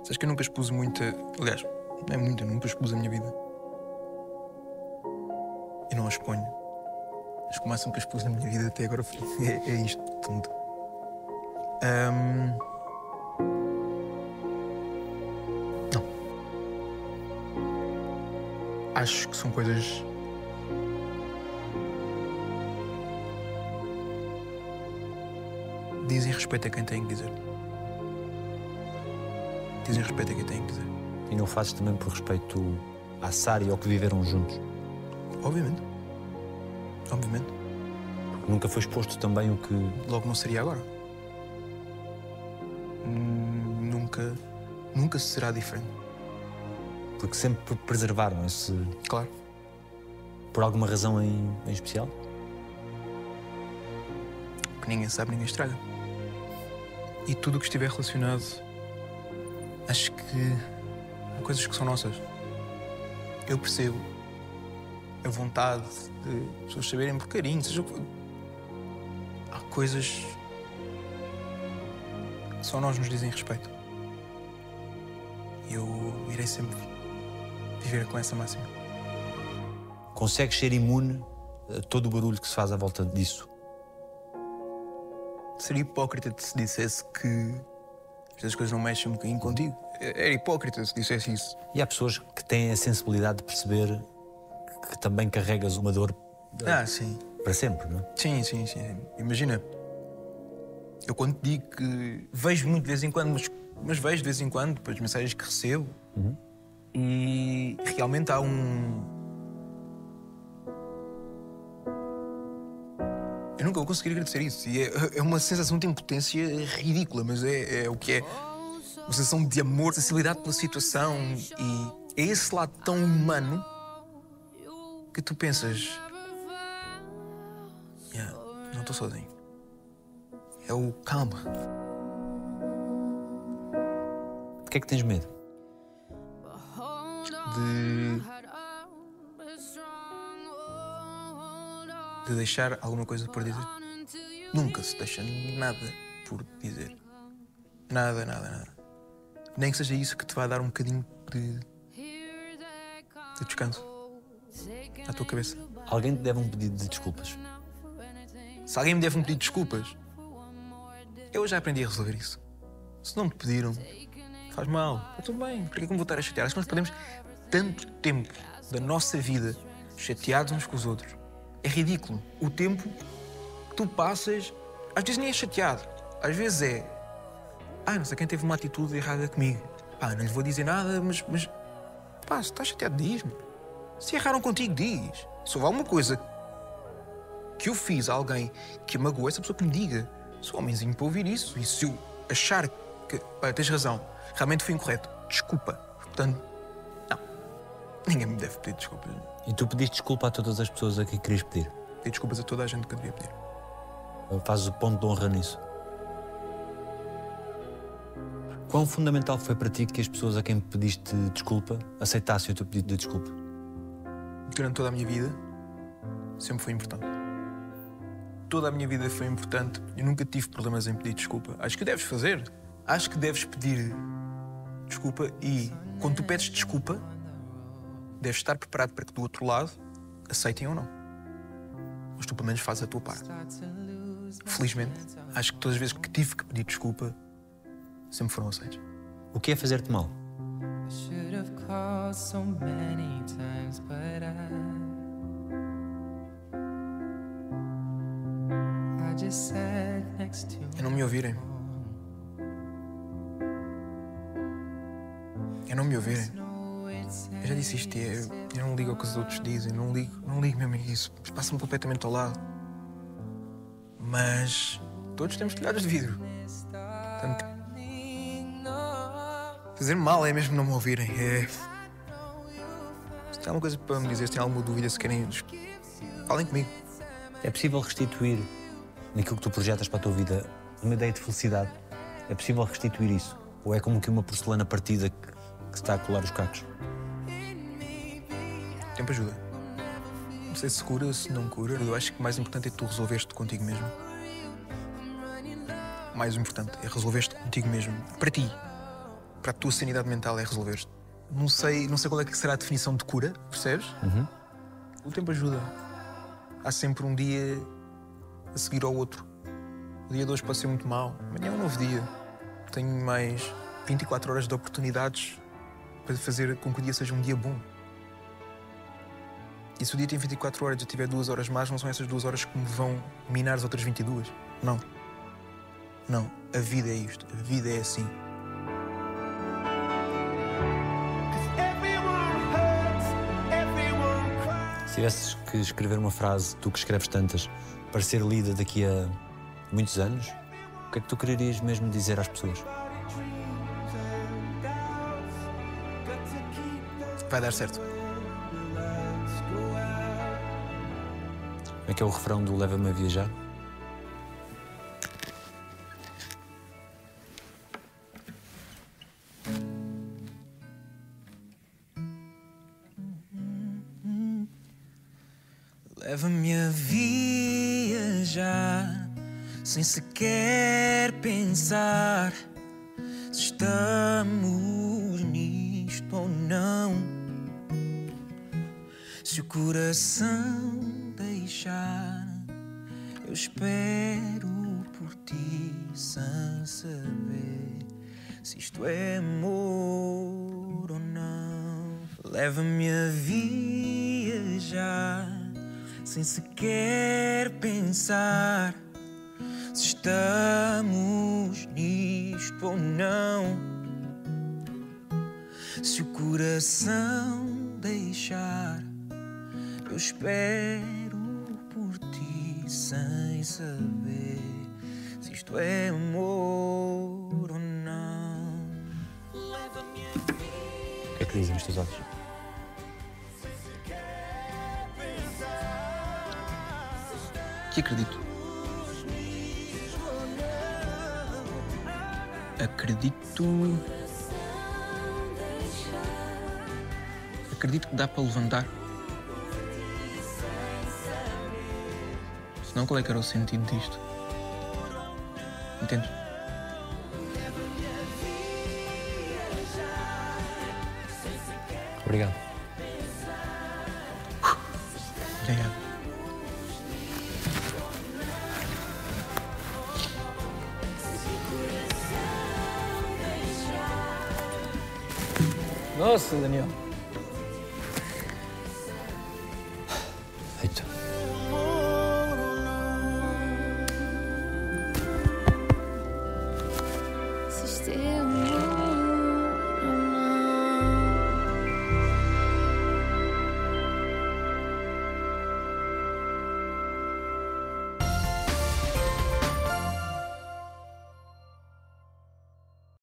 Sabes que eu nunca expus muita. Aliás, não é muita, nunca expus a minha vida. Eu não a exponho. Acho que o máximo que expus na minha vida até agora foi- é, é isto, tudo. Ahm, Não. Acho que são coisas. Dizem respeito a quem tem que dizer. Dizem respeito a quem tem que dizer. E não fazes também por respeito à Sara e ao que viveram juntos? Obviamente. Obviamente. Nunca foi exposto também o que. Logo não seria agora. Hum, Nunca nunca será diferente. Porque sempre preservaram esse. Claro. por alguma razão em, em especial? que ninguém sabe, ninguém estraga. E tudo o que estiver relacionado, acho que há coisas que são nossas. Eu percebo a vontade de pessoas saberem por carinho, seja o que for. Há coisas que só nós nos dizem respeito. Eu irei sempre viver com essa máxima. Consegues ser imune a todo o barulho que se faz à volta disso? Seria hipócrita se dissesse que estas coisas não mexem um bocadinho contigo. Era hipócrita se dissesse isso. E há pessoas que têm a sensibilidade de perceber que também carregas uma dor Ah, sim. para sempre, não é? Sim, sim, sim. Imagina, eu quando te digo que vejo muito de vez em quando, mas, mas vejo de vez em quando depois mensagens que recebo e realmente há um. Nunca vou conseguir agradecer isso. E é, é uma sensação de impotência ridícula, mas é, é o que é. Uma sensação de amor, sensibilidade pela situação e é esse lado tão humano que tu pensas. Yeah, não estou sozinho. É o calma. De que é que tens medo? De. De deixar alguma coisa por dizer. Nunca se deixa nada por dizer. Nada, nada, nada. Nem que seja isso que te vai dar um bocadinho de. de descanso. À tua cabeça. Alguém te deve um pedido de desculpas. Se alguém me deve um pedido de desculpas, eu já aprendi a resolver isso. Se não me pediram, faz mal, está tudo bem. Por que é que me vou estar a chatear? Acho que nós perdemos tanto tempo da nossa vida chateados uns com os outros. É ridículo. O tempo que tu passas, às vezes nem é chateado. Às vezes é. Ah, não sei quem teve uma atitude errada comigo. Pá, não lhe vou dizer nada, mas. mas pá, se estás chateado, diz-me. Se erraram contigo, diz. Se houver alguma coisa que eu fiz a alguém que a magoou, essa pessoa que me diga. Sou homenzinho para ouvir isso. E se eu achar que. Olha, tens razão, realmente foi incorreto, desculpa. Portanto, não. Ninguém me deve pedir desculpas. E tu pediste desculpa a todas as pessoas a quem querias pedir. Pedir desculpas a toda a gente que eu devia pedir. Fazes o ponto de honra nisso. Quão fundamental foi para ti que as pessoas a quem pediste desculpa aceitassem o teu pedido de desculpa? Durante toda a minha vida, sempre foi importante. Toda a minha vida foi importante. Eu nunca tive problemas em pedir desculpa. Acho que deves fazer. Acho que deves pedir desculpa e, quando tu pedes desculpa, deves estar preparado para que do outro lado aceitem ou não. Mas tu pelo menos fazes a tua parte. Felizmente, acho que todas as vezes que tive que pedir desculpa, sempre foram aceitos. O que é fazer-te mal? Should have called so many times, but I. I just sat next to É não me ouvirem. É não me ouvirem. Eu já disse isto, é- eu não ligo ao que os outros dizem, não ligo, não ligo mesmo a isso. Passa-me completamente ao lado. Mas todos temos telhados de vidro. Portanto, fazer mal é mesmo não me ouvirem. É... Se tem alguma coisa para me dizer, se tem alguma dúvida, se querem, falem comigo. É possível restituir naquilo que tu projetas para a tua vida uma ideia de felicidade? É possível restituir isso? Ou é como que uma porcelana partida que, que está a colar os cacos? O tempo ajuda. Não sei se cura, se não cura. Eu acho que o mais importante é tu resolveste contigo mesmo. O mais importante é resolveste contigo mesmo. Para ti. Para a tua sanidade mental é resolveste. Não sei, não sei qual é que será a definição de cura, percebes? O tempo ajuda. Há sempre um dia a seguir ao outro. O dia de hoje pode ser muito mau. Amanhã é um novo dia. Tenho mais 24 horas de oportunidades para fazer com que o dia seja um dia bom. E se o dia tem 24 horas e eu tiver duas horas mais, não são essas duas horas que me vão minar as outras 22. Não. Não. A vida é isto. A vida é assim. Se tivesses que escrever uma frase, tu que escreves tantas, para ser lida daqui a muitos anos, o que é que tu quererias mesmo dizer às pessoas? vai dar certo. Que é o refrão do Leva-me a Viajar? Leva-me a viajar sem sequer pensar se estamos nisto ou não. Se o coração deixar, eu espero por ti sem saber se isto é amor ou não. Leva-me a viajar sem sequer pensar se estamos nisto ou não. Se o coração deixar, eu espero sem saber se isto é amor ou não. O que é que dizem os teus olhos? Que acredito. Acredito. Acredito que dá para levantar. Senão, qual é que era o sentido disto? Entende? Obrigado. Obrigado. Nossa, Daniel.